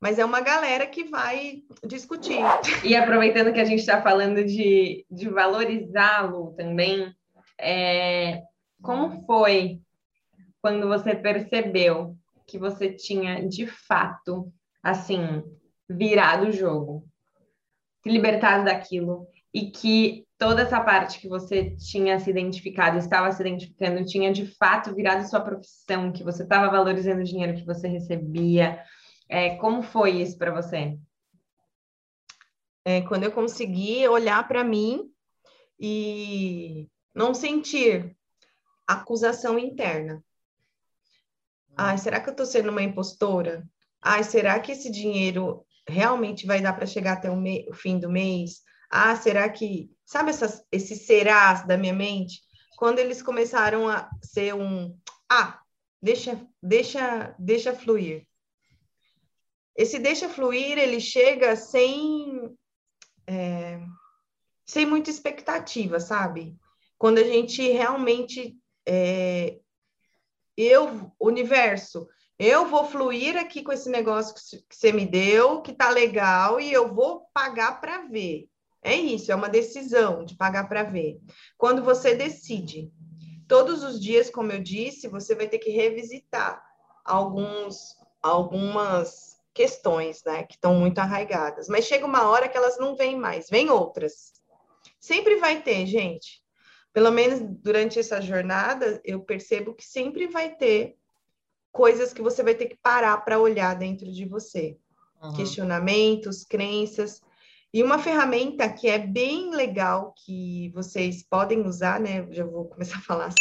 Speaker 1: Mas é uma galera que vai discutir.
Speaker 2: E aproveitando que a gente está falando de, de valorizá-lo também, é, como foi quando você percebeu que você tinha de fato, assim, virado o jogo, se libertado daquilo e que toda essa parte que você tinha se identificado, estava se identificando, tinha de fato virado sua profissão, que você estava valorizando o dinheiro que você recebia. É, como foi isso para você?
Speaker 1: É, quando eu consegui olhar para mim e não sentir acusação interna. Ai, será que eu estou sendo uma impostora? Ai, será que esse dinheiro realmente vai dar para chegar até o, o, fim do mês? Ah, será que. Sabe essas, esses serás da minha mente? Quando eles começaram a ser um. Ah, deixa, deixa, deixa fluir. Esse deixa fluir, ele chega sem. É, sem muita expectativa, sabe? Quando a gente realmente. É, eu, universo, eu vou fluir aqui com esse negócio que você me deu, que tá legal, e eu vou pagar para ver. É isso, é uma decisão de pagar para ver. Quando você decide, todos os dias, como eu disse, você vai ter que revisitar alguns, algumas questões, né, que estão muito arraigadas. Mas chega uma hora que elas não vêm mais, vem outras. Sempre vai ter, gente. Pelo menos durante essa jornada, eu percebo que sempre vai ter coisas que você vai ter que parar para olhar dentro de você. Uhum. Questionamentos, crenças. E uma ferramenta que é bem legal, que vocês podem usar, né? Já vou começar a falar assim,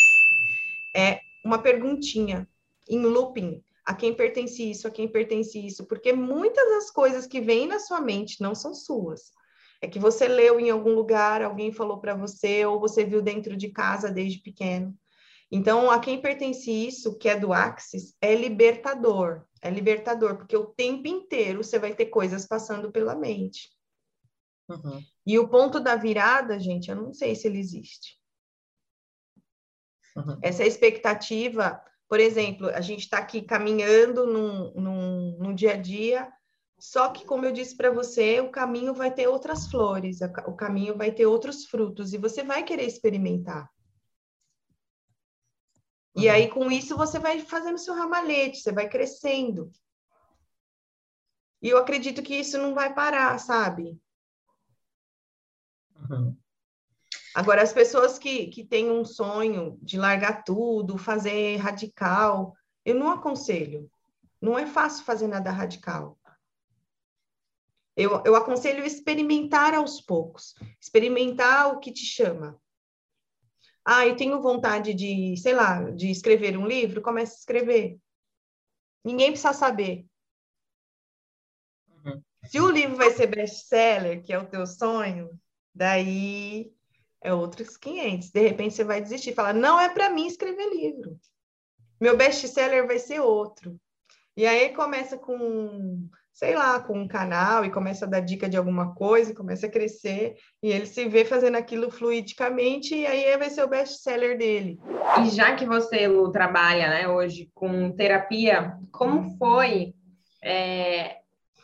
Speaker 1: é uma perguntinha em looping. A quem pertence isso, a quem pertence isso, porque muitas das coisas que vêm na sua mente não são suas. É que você leu em algum lugar, alguém falou para você, ou você viu dentro de casa desde pequeno. Então, a quem pertence isso, que é do Axis, é libertador. É libertador, porque o tempo inteiro você vai ter coisas passando pela mente. Uhum. E o ponto da virada, gente, eu não sei se ele existe. Uhum. Essa expectativa, por exemplo, a gente está aqui caminhando num, num, num, dia a dia, só que, como eu disse para você, o caminho vai ter outras flores, o caminho vai ter outros frutos, e você vai querer experimentar. E aí, com isso, você vai fazendo seu ramalhete, você vai crescendo. E eu acredito que isso não vai parar, sabe?
Speaker 3: Uhum.
Speaker 1: Agora, as pessoas que, que têm um sonho de largar tudo, fazer radical, eu não aconselho. Não é fácil fazer nada radical. Eu, eu aconselho experimentar aos poucos, experimentar o que te chama. Ah, eu tenho vontade de, sei lá, de escrever um livro, comece a escrever. Ninguém precisa saber.
Speaker 3: Uhum.
Speaker 1: Se o livro vai ser best-seller, que é o teu sonho, daí é outros 500. De repente você vai desistir, falar: "Não é para mim escrever livro. Meu best-seller vai ser outro". E aí começa com sei lá, com um canal e começa a dar dica de alguma coisa, começa a crescer e ele se vê fazendo aquilo fluidicamente e aí vai ser o best-seller dele.
Speaker 2: E já que você, Lu, trabalha né, hoje com terapia, como foi é,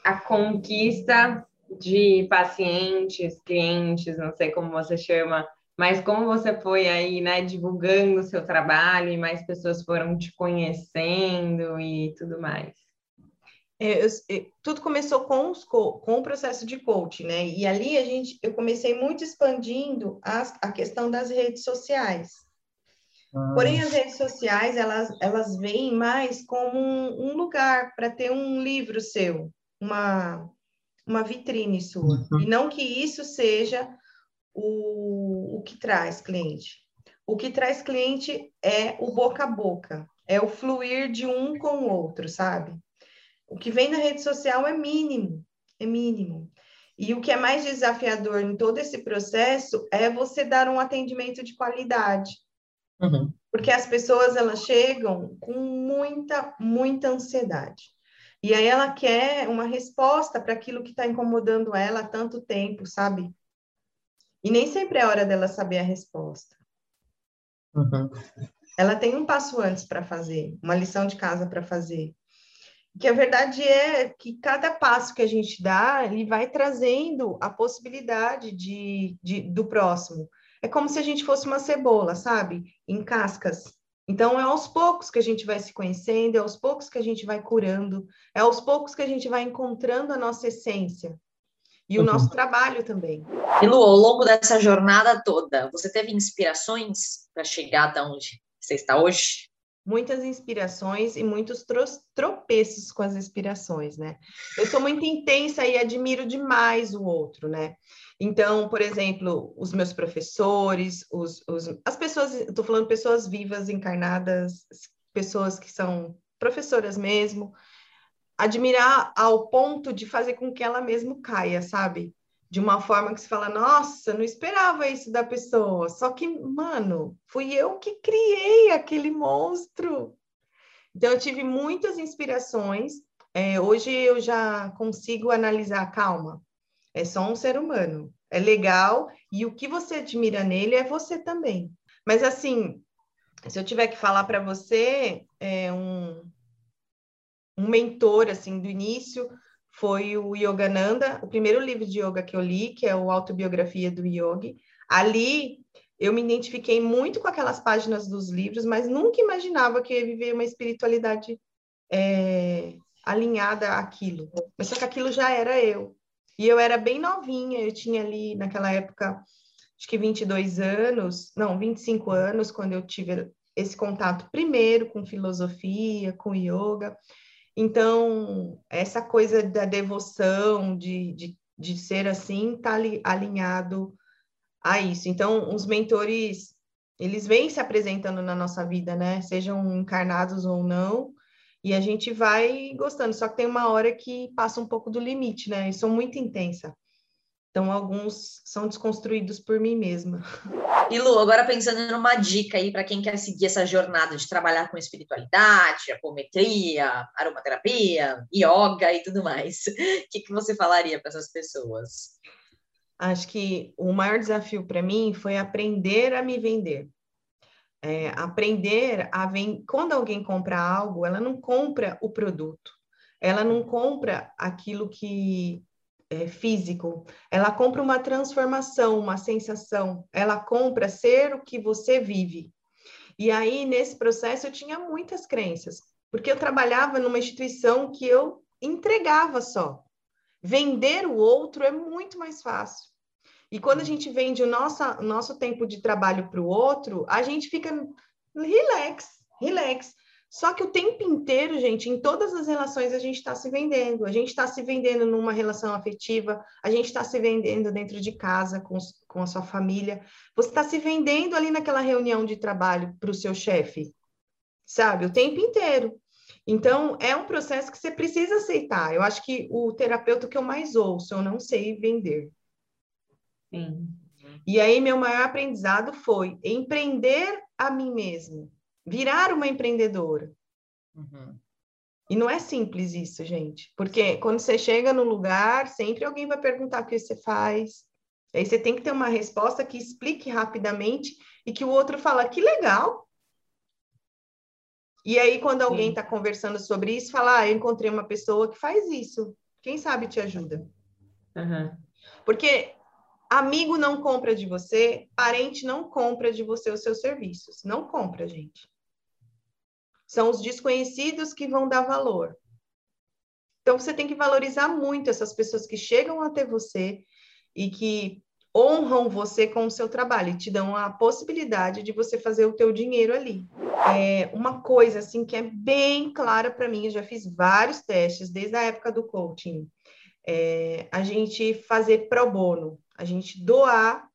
Speaker 2: a conquista de pacientes, clientes, não sei como você chama, mas como você foi aí, né, divulgando o seu trabalho e mais pessoas foram te conhecendo e tudo mais?
Speaker 1: É, eu, tudo começou com, os, com o processo de coaching, né? E ali a gente, eu comecei muito expandindo as, a questão das redes sociais. Ah. Porém, as redes sociais, elas, elas vêm mais como um, um lugar para ter um livro seu, uma, uma vitrine sua. Uhum. E não que isso seja o, o que traz cliente. O que traz cliente é o boca a boca, é o fluir de um com o outro, sabe? O que vem na rede social é mínimo, é mínimo. E o que é mais desafiador em todo esse processo é você dar um atendimento de qualidade.
Speaker 3: Uhum.
Speaker 1: Porque as pessoas elas chegam com muita, muita ansiedade. E aí ela quer uma resposta para aquilo que está incomodando ela há tanto tempo, sabe? E nem sempre é hora dela saber a resposta.
Speaker 3: Uhum.
Speaker 1: Ela tem um passo antes para fazer, uma lição de casa para fazer que a verdade é que cada passo que a gente dá, ele vai trazendo a possibilidade de, de, do próximo. É como se a gente fosse uma cebola, sabe? Em cascas. Então, é aos poucos que a gente vai se conhecendo, é aos poucos que a gente vai curando, é aos poucos que a gente vai encontrando a nossa essência. E o uhum. nosso trabalho também.
Speaker 3: E Lu, ao longo dessa jornada toda, você teve inspirações para chegar até onde você está hoje?
Speaker 1: Muitas inspirações e muitos tropeços com as inspirações, né? Eu sou muito intensa e admiro demais o outro, né? Então, por exemplo, os meus professores, os, os as pessoas, estou falando pessoas vivas, encarnadas, pessoas que são professoras mesmo, admirar ao ponto de fazer com que ela mesmo caia, sabe? De uma forma que se fala, nossa, não esperava isso da pessoa. Só que, mano, fui eu que criei aquele monstro. Então, eu tive muitas inspirações. É, hoje eu já consigo analisar, calma, é só um ser humano. É legal, e o que você admira nele é você também. Mas, assim, se eu tiver que falar para você, é um, um mentor, assim, do início, foi o Yogananda, o primeiro livro de yoga que eu li, que é o Autobiografia do Yogi. Ali eu me identifiquei muito com aquelas páginas dos livros, mas nunca imaginava que ia viver uma espiritualidade é, alinhada àquilo. Mas só que aquilo já era eu. E eu era bem novinha, eu tinha ali naquela época, acho que 22 anos, não, 25 anos, quando eu tive esse contato primeiro com filosofia, com yoga. Então, essa coisa da devoção, de, de, de ser assim, está alinhado a isso. Então, os mentores, eles vêm se apresentando na nossa vida, né? Sejam encarnados ou não, e a gente vai gostando. Só que tem uma hora que passa um pouco do limite, né? E sou muito intensa. Então, alguns são desconstruídos por mim mesma.
Speaker 3: E Lu, agora pensando numa dica aí para quem quer seguir essa jornada de trabalhar com espiritualidade, apometria, aromaterapia, yoga e tudo mais, o que, que você falaria para essas pessoas?
Speaker 1: Acho que o maior desafio para mim foi aprender a me vender. É, aprender a vender. Quando alguém compra algo, ela não compra o produto, ela não compra aquilo que é, físico, ela compra uma transformação, uma sensação, ela compra ser o que você vive. E aí, nesse processo, eu tinha muitas crenças, porque eu trabalhava numa instituição que eu entregava só. Vender o outro é muito mais fácil. E quando a gente vende o nosso, nosso tempo de trabalho para o outro, a gente fica relax, relax. Só que o tempo inteiro, gente, em todas as relações a gente está se vendendo. A gente está se vendendo numa relação afetiva, a gente está se vendendo dentro de casa com, com a sua família. Você está se vendendo ali naquela reunião de trabalho para o seu chefe, sabe? O tempo inteiro. Então, é um processo que você precisa aceitar. Eu acho que o terapeuta que eu mais ouço, eu não sei vender.
Speaker 2: Sim.
Speaker 1: E aí, meu maior aprendizado foi empreender a mim mesmo, virar uma empreendedora.
Speaker 3: Uhum.
Speaker 1: E não é simples isso, gente, porque quando você chega no lugar, sempre alguém vai perguntar o que você faz. Aí você tem que ter uma resposta que explique rapidamente e que o outro fala que legal. E aí, quando alguém está conversando sobre isso, fala: ah, eu encontrei uma pessoa que faz isso. Quem sabe te ajuda.
Speaker 2: Uhum.
Speaker 1: Porque amigo não compra de você, parente não compra de você os seus serviços. Não compra, gente. São os desconhecidos que vão dar valor. Então, você tem que valorizar muito essas pessoas que chegam até você e que honram você com o seu trabalho e te dão a possibilidade de você fazer o teu dinheiro ali. É uma coisa assim que é bem clara para mim, eu já fiz vários testes desde a época do coaching. É, a gente fazer pro bono, a gente doar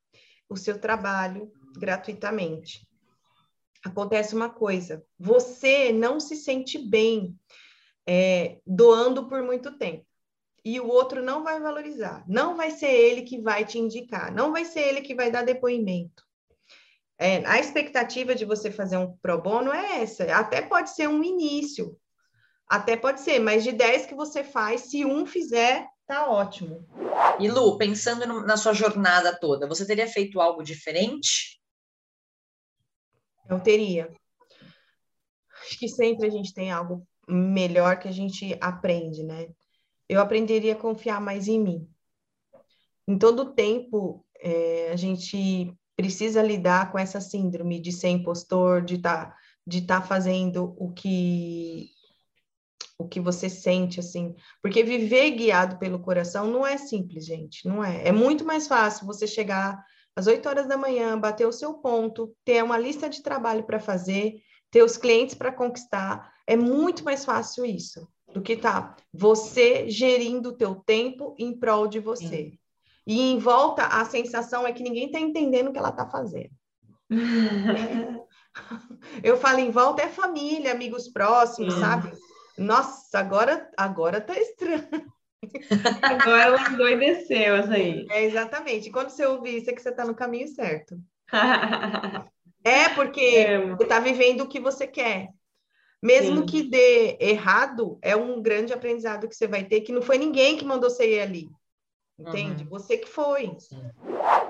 Speaker 1: o seu trabalho gratuitamente acontece uma coisa: você não se sente bem é, doando por muito tempo. E o outro não vai valorizar, não vai ser ele que vai te indicar, não vai ser ele que vai dar depoimento. É, a expectativa de você fazer um pro bono é essa, até pode ser um início, até pode ser, mas de 10 que você faz, se um fizer, tá ótimo.
Speaker 3: E Lu, pensando no, na sua jornada toda, você teria feito algo diferente?
Speaker 1: Eu teria. Acho que sempre a gente tem algo melhor que a gente aprende, né? Eu aprenderia a confiar mais em mim. Em todo tempo, é, a gente precisa lidar com essa síndrome de ser impostor, de tá, de tá fazendo o que o que você sente, assim. Porque viver guiado pelo coração não é simples, gente, não é. É muito mais fácil você chegar às 8 horas da manhã, bater o seu ponto, ter uma lista de trabalho para fazer, ter os clientes para conquistar. É muito mais fácil isso do que tá você gerindo o teu tempo em prol de você. Sim. E em volta, a sensação é que ninguém está entendendo o que ela está fazendo. (laughs) Eu falo em volta é família, amigos próximos, sabe? Nossa, agora agora tá estranho.
Speaker 2: Agora ela endoideceu aí.
Speaker 1: É, exatamente. Quando você ouvir isso, é que você está no caminho certo. (laughs) é, porque é. você está vivendo o que você quer. Mesmo Sim. que dê errado, é um grande aprendizado que você vai ter, que não foi ninguém que mandou você ir ali. Entende? Uhum. Você que foi.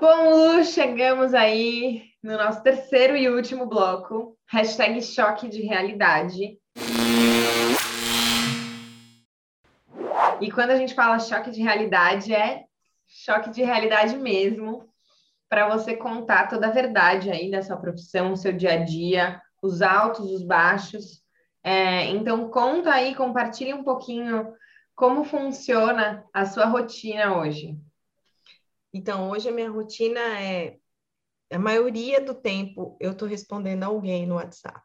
Speaker 2: Bom, Lu, chegamos aí no nosso terceiro e último bloco. Hashtag choque de realidade. E quando a gente fala choque de realidade, é choque de realidade mesmo, para você contar toda a verdade aí da sua profissão, seu dia a dia, os altos, os baixos. É, então, conta aí, compartilhe um pouquinho como funciona a sua rotina hoje.
Speaker 1: Então, hoje a minha rotina é. A maioria do tempo eu estou respondendo alguém no WhatsApp.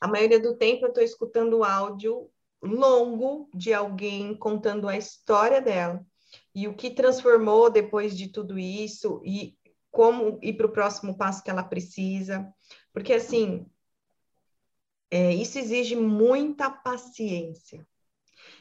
Speaker 1: A maioria do tempo eu estou escutando áudio longo de alguém contando a história dela e o que transformou depois de tudo isso e como ir para o próximo passo que ela precisa. Porque, assim, é, isso exige muita paciência.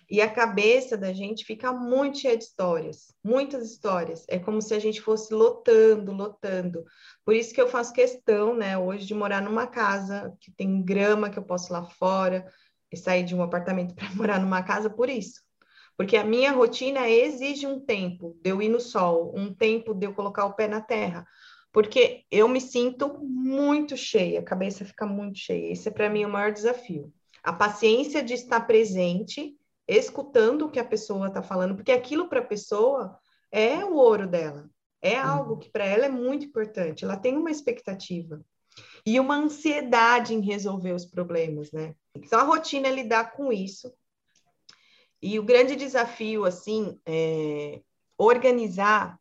Speaker 1: E a cabeça da gente fica muito cheia de histórias, muitas histórias. É como se a gente fosse lotando, lotando. Por isso que eu faço questão, né, hoje de morar numa casa que tem grama que eu posso lá fora, e sair de um apartamento (laughs) para morar numa casa por isso. Porque a minha rotina exige um tempo de eu ir no sol, um tempo de eu colocar o pé na terra. Porque eu me sinto muito cheia, a cabeça fica muito cheia. Esse é para mim o maior desafio. A paciência de estar presente, escutando o que a pessoa está falando, porque aquilo para a pessoa é o ouro dela. É algo que para ela é muito importante. Ela tem uma expectativa. E uma ansiedade em resolver os problemas, né? Então a rotina é lidar com isso. E o grande desafio, assim, é organizar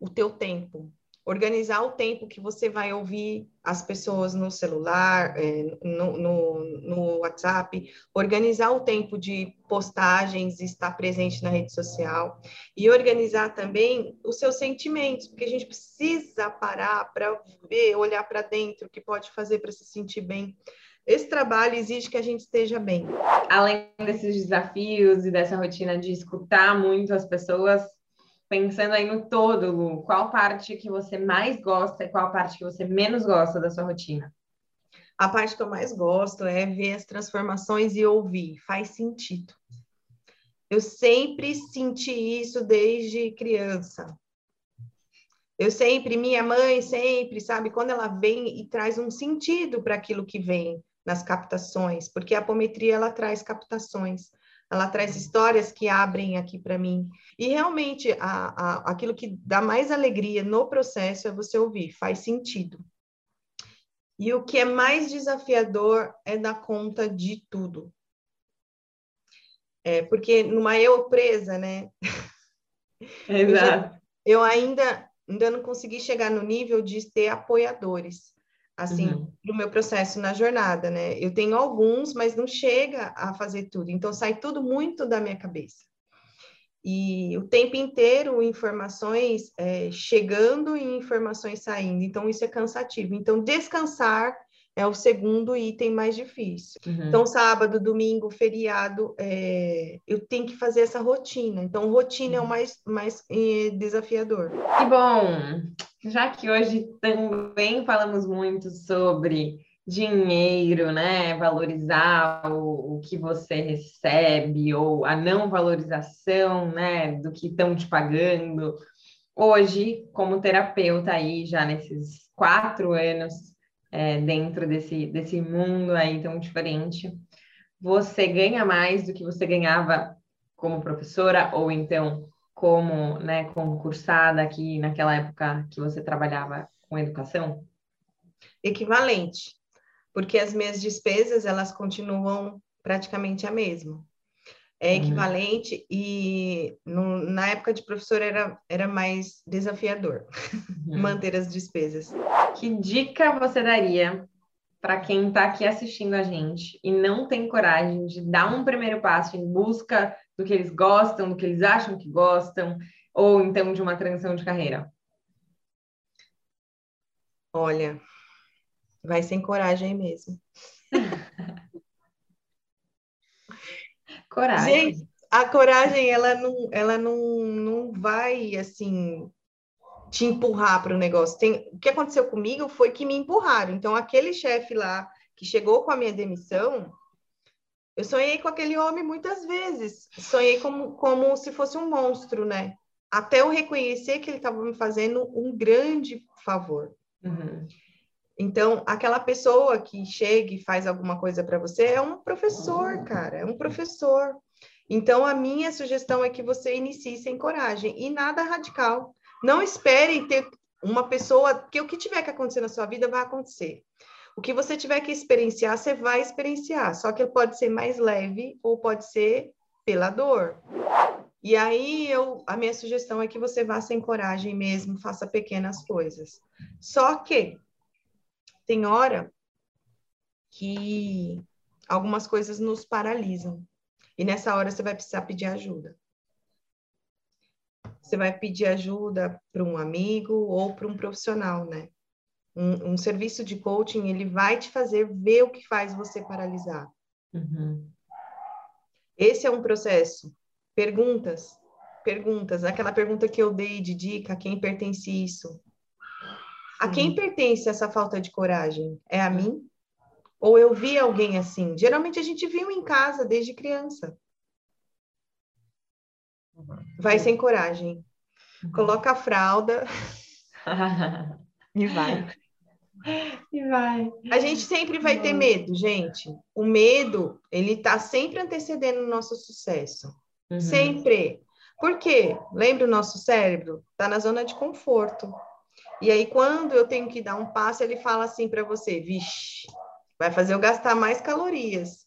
Speaker 1: o teu tempo, organizar o tempo que você vai ouvir as pessoas no celular, é, no, no, no, WhatsApp, organizar o tempo de postagens, estar presente na rede social e organizar também os seus sentimentos, porque a gente precisa parar para ver, olhar para dentro, o que pode fazer para se sentir bem. Esse trabalho exige que a gente esteja bem.
Speaker 2: Além desses desafios e dessa rotina de escutar muito as pessoas, pensando aí no todo, Lu, qual parte que você mais gosta e qual parte que você menos gosta da sua rotina?
Speaker 1: A parte que eu mais gosto é ver as transformações e ouvir, faz sentido. Eu sempre senti isso desde criança. Eu sempre, minha mãe sempre, sabe, quando ela vem e traz um sentido para aquilo que vem nas captações, porque a apometria ela traz captações ela traz histórias que abrem aqui para mim. E realmente, a, a, aquilo que dá mais alegria no processo é você ouvir, faz sentido. E o que é mais desafiador é dar conta de tudo. É, porque numa eu presa, né? (laughs)
Speaker 2: Exato.
Speaker 1: Eu, eu ainda, ainda não consegui chegar no nível de ter apoiadores assim, uhum. do meu processo na jornada, né? Eu tenho alguns, mas não chega a fazer tudo. Então, sai tudo muito da minha cabeça. E o tempo inteiro, informações é, chegando e informações saindo. Então, isso é cansativo. Então, descansar é o segundo item mais difícil. Uhum. Então, sábado, domingo, feriado, é, eu tenho que fazer essa rotina. Então, rotina uhum. é o uhum. mais, mais é, desafiador.
Speaker 2: Que bom! Já que hoje também falamos muito sobre dinheiro, né? Valorizar o, o que você recebe, ou a não valorização, né? Do que estão te pagando. Hoje, como terapeuta aí, já nesses quatro anos é, dentro desse, desse mundo aí tão diferente, você ganha mais do que você ganhava como professora ou então como né, concursada aqui naquela época que você trabalhava com educação?
Speaker 1: Equivalente, porque as minhas despesas elas continuam praticamente a mesma é uhum. equivalente uhum. e no, na época de professor era, era mais desafiador (laughs) uhum. manter as despesas.
Speaker 2: Que dica você daria para quem está aqui assistindo a gente e não tem coragem de dar um primeiro passo em busca do que eles gostam, do que eles acham que gostam, ou então de uma transição de carreira?
Speaker 1: Olha, vai sem coragem mesmo. (laughs)
Speaker 2: Coragem. Gente,
Speaker 1: a coragem, ela não, ela não, não vai, assim, te empurrar para o negócio. Tem, o que aconteceu comigo foi que me empurraram. Então, aquele chefe lá que chegou com a minha demissão, eu sonhei com aquele homem muitas vezes. Sonhei como, como se fosse um monstro, né? Até eu reconhecer que ele estava me fazendo um grande favor. Uhum. Então, aquela pessoa que chega e faz alguma coisa para você é um professor, cara, é um professor. Então, a minha sugestão é que você inicie sem coragem e nada radical. Não espere ter uma pessoa, que o que tiver que acontecer na sua vida vai acontecer. O que você tiver que experienciar, você vai experienciar, só que pode ser mais leve ou pode ser pela dor. E aí eu, a minha sugestão é que você vá sem coragem mesmo, faça pequenas coisas. Só que tem hora que algumas coisas nos paralisam. E nessa hora você vai precisar pedir ajuda. Você vai pedir ajuda para um amigo ou para um profissional, né? Um, um, serviço de coaching, ele vai te fazer ver o que faz você paralisar. Uhum. Esse é um processo. Perguntas, perguntas. Aquela pergunta que eu dei de dica, a quem pertence isso? A quem pertence essa falta de coragem? É a mim? Ou eu vi alguém assim? Geralmente a gente viu em casa desde criança. Vai sem coragem. Coloca a fralda. (laughs)
Speaker 2: e vai.
Speaker 1: E vai. A gente sempre vai ter medo, gente. O medo, ele está sempre antecedendo o nosso sucesso. Uhum. Sempre. Por quê? Lembra o nosso cérebro? Está na zona de conforto. E aí, quando eu tenho que dar um passo, ele fala assim para você: vixe, vai fazer eu gastar mais calorias,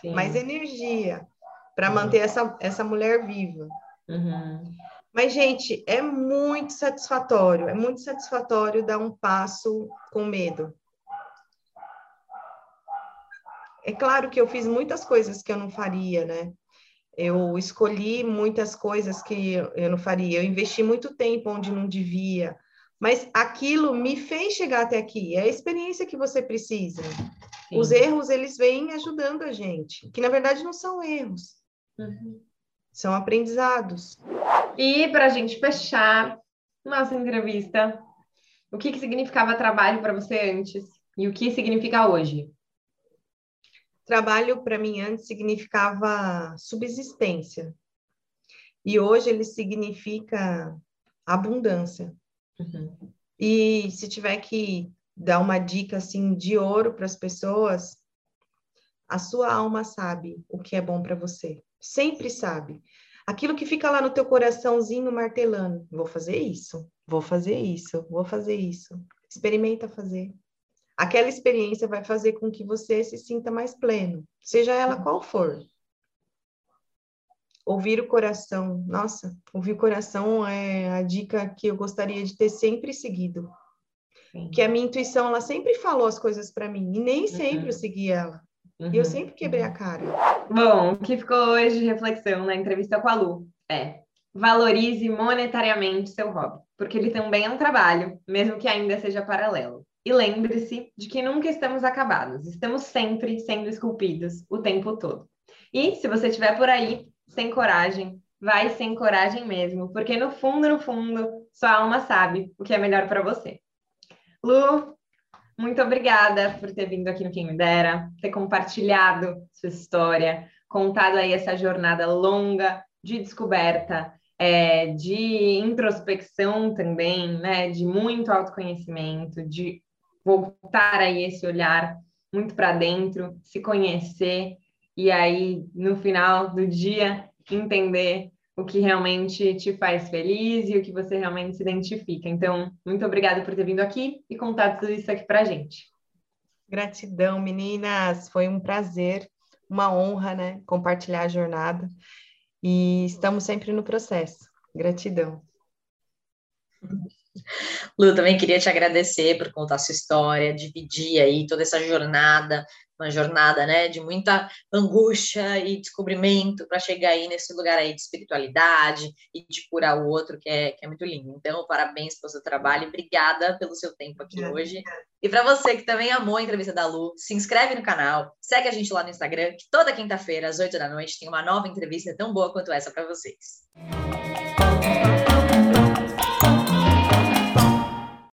Speaker 1: Sim. mais energia para uhum. manter essa, essa mulher viva. Uhum. Mas, gente, é muito satisfatório, é muito satisfatório dar um passo com medo. É claro que eu fiz muitas coisas que eu não faria, né? Eu escolhi muitas coisas que eu não faria. Eu investi muito tempo onde não devia. Mas aquilo me fez chegar até aqui. É a experiência que você precisa. Sim. Os erros, eles vêm ajudando a gente. Que, na verdade, não são erros. Uhum. São aprendizados.
Speaker 2: E, para a gente fechar nossa entrevista, o que, que significava trabalho para você antes? E o que significa hoje?
Speaker 1: Trabalho para mim antes significava subsistência. E hoje ele significa abundância. Uhum. E se tiver que dar uma dica assim de ouro para as pessoas, a sua alma sabe o que é bom para você. Sempre sabe. Aquilo que fica lá no teu coraçãozinho martelando, vou fazer isso, vou fazer isso, vou fazer isso. Experimenta fazer aquela experiência vai fazer com que você se sinta mais pleno, seja ela qual for. Ouvir o coração, nossa, ouvir o coração é a dica que eu gostaria de ter sempre seguido. Sim. Que a minha intuição, ela sempre falou as coisas para mim, e nem sempre uhum. eu segui ela. Uhum. E eu uhum. sempre quebrei a cara.
Speaker 2: Bom, o que ficou hoje de reflexão na entrevista com a Lu é valorize monetariamente seu hobby, porque ele também é um trabalho, mesmo que ainda seja paralelo. E lembre-se de que nunca estamos acabados, estamos sempre sendo esculpidos o tempo todo. E se você estiver por aí sem coragem, vai sem coragem mesmo, porque no fundo, no fundo, sua alma sabe o que é melhor para você. Lu, muito obrigada por ter vindo aqui no Quem Me Dera, ter compartilhado sua história, contado aí essa jornada longa de descoberta, é, de introspecção também, né? De muito autoconhecimento, de voltar aí esse olhar muito para dentro, se conhecer e aí no final do dia entender o que realmente te faz feliz e o que você realmente se identifica. Então, muito obrigada por ter vindo aqui e contado tudo isso aqui para a gente.
Speaker 1: Gratidão, meninas. Foi um prazer, uma honra, né? Compartilhar a jornada. E estamos sempre no processo. Gratidão.
Speaker 3: Lu, também queria te agradecer por contar a sua história, dividir aí toda essa jornada, uma jornada, né, de muita angústia e descobrimento para chegar aí nesse lugar aí de espiritualidade e de curar o outro, que é, que é muito lindo. Então, parabéns pelo seu trabalho e obrigada pelo seu tempo aqui é. hoje. E para você que também amou a entrevista da Lu, se inscreve no canal, segue a gente lá no Instagram, que toda quinta-feira, às oito da noite, tem uma nova entrevista tão boa quanto essa para vocês.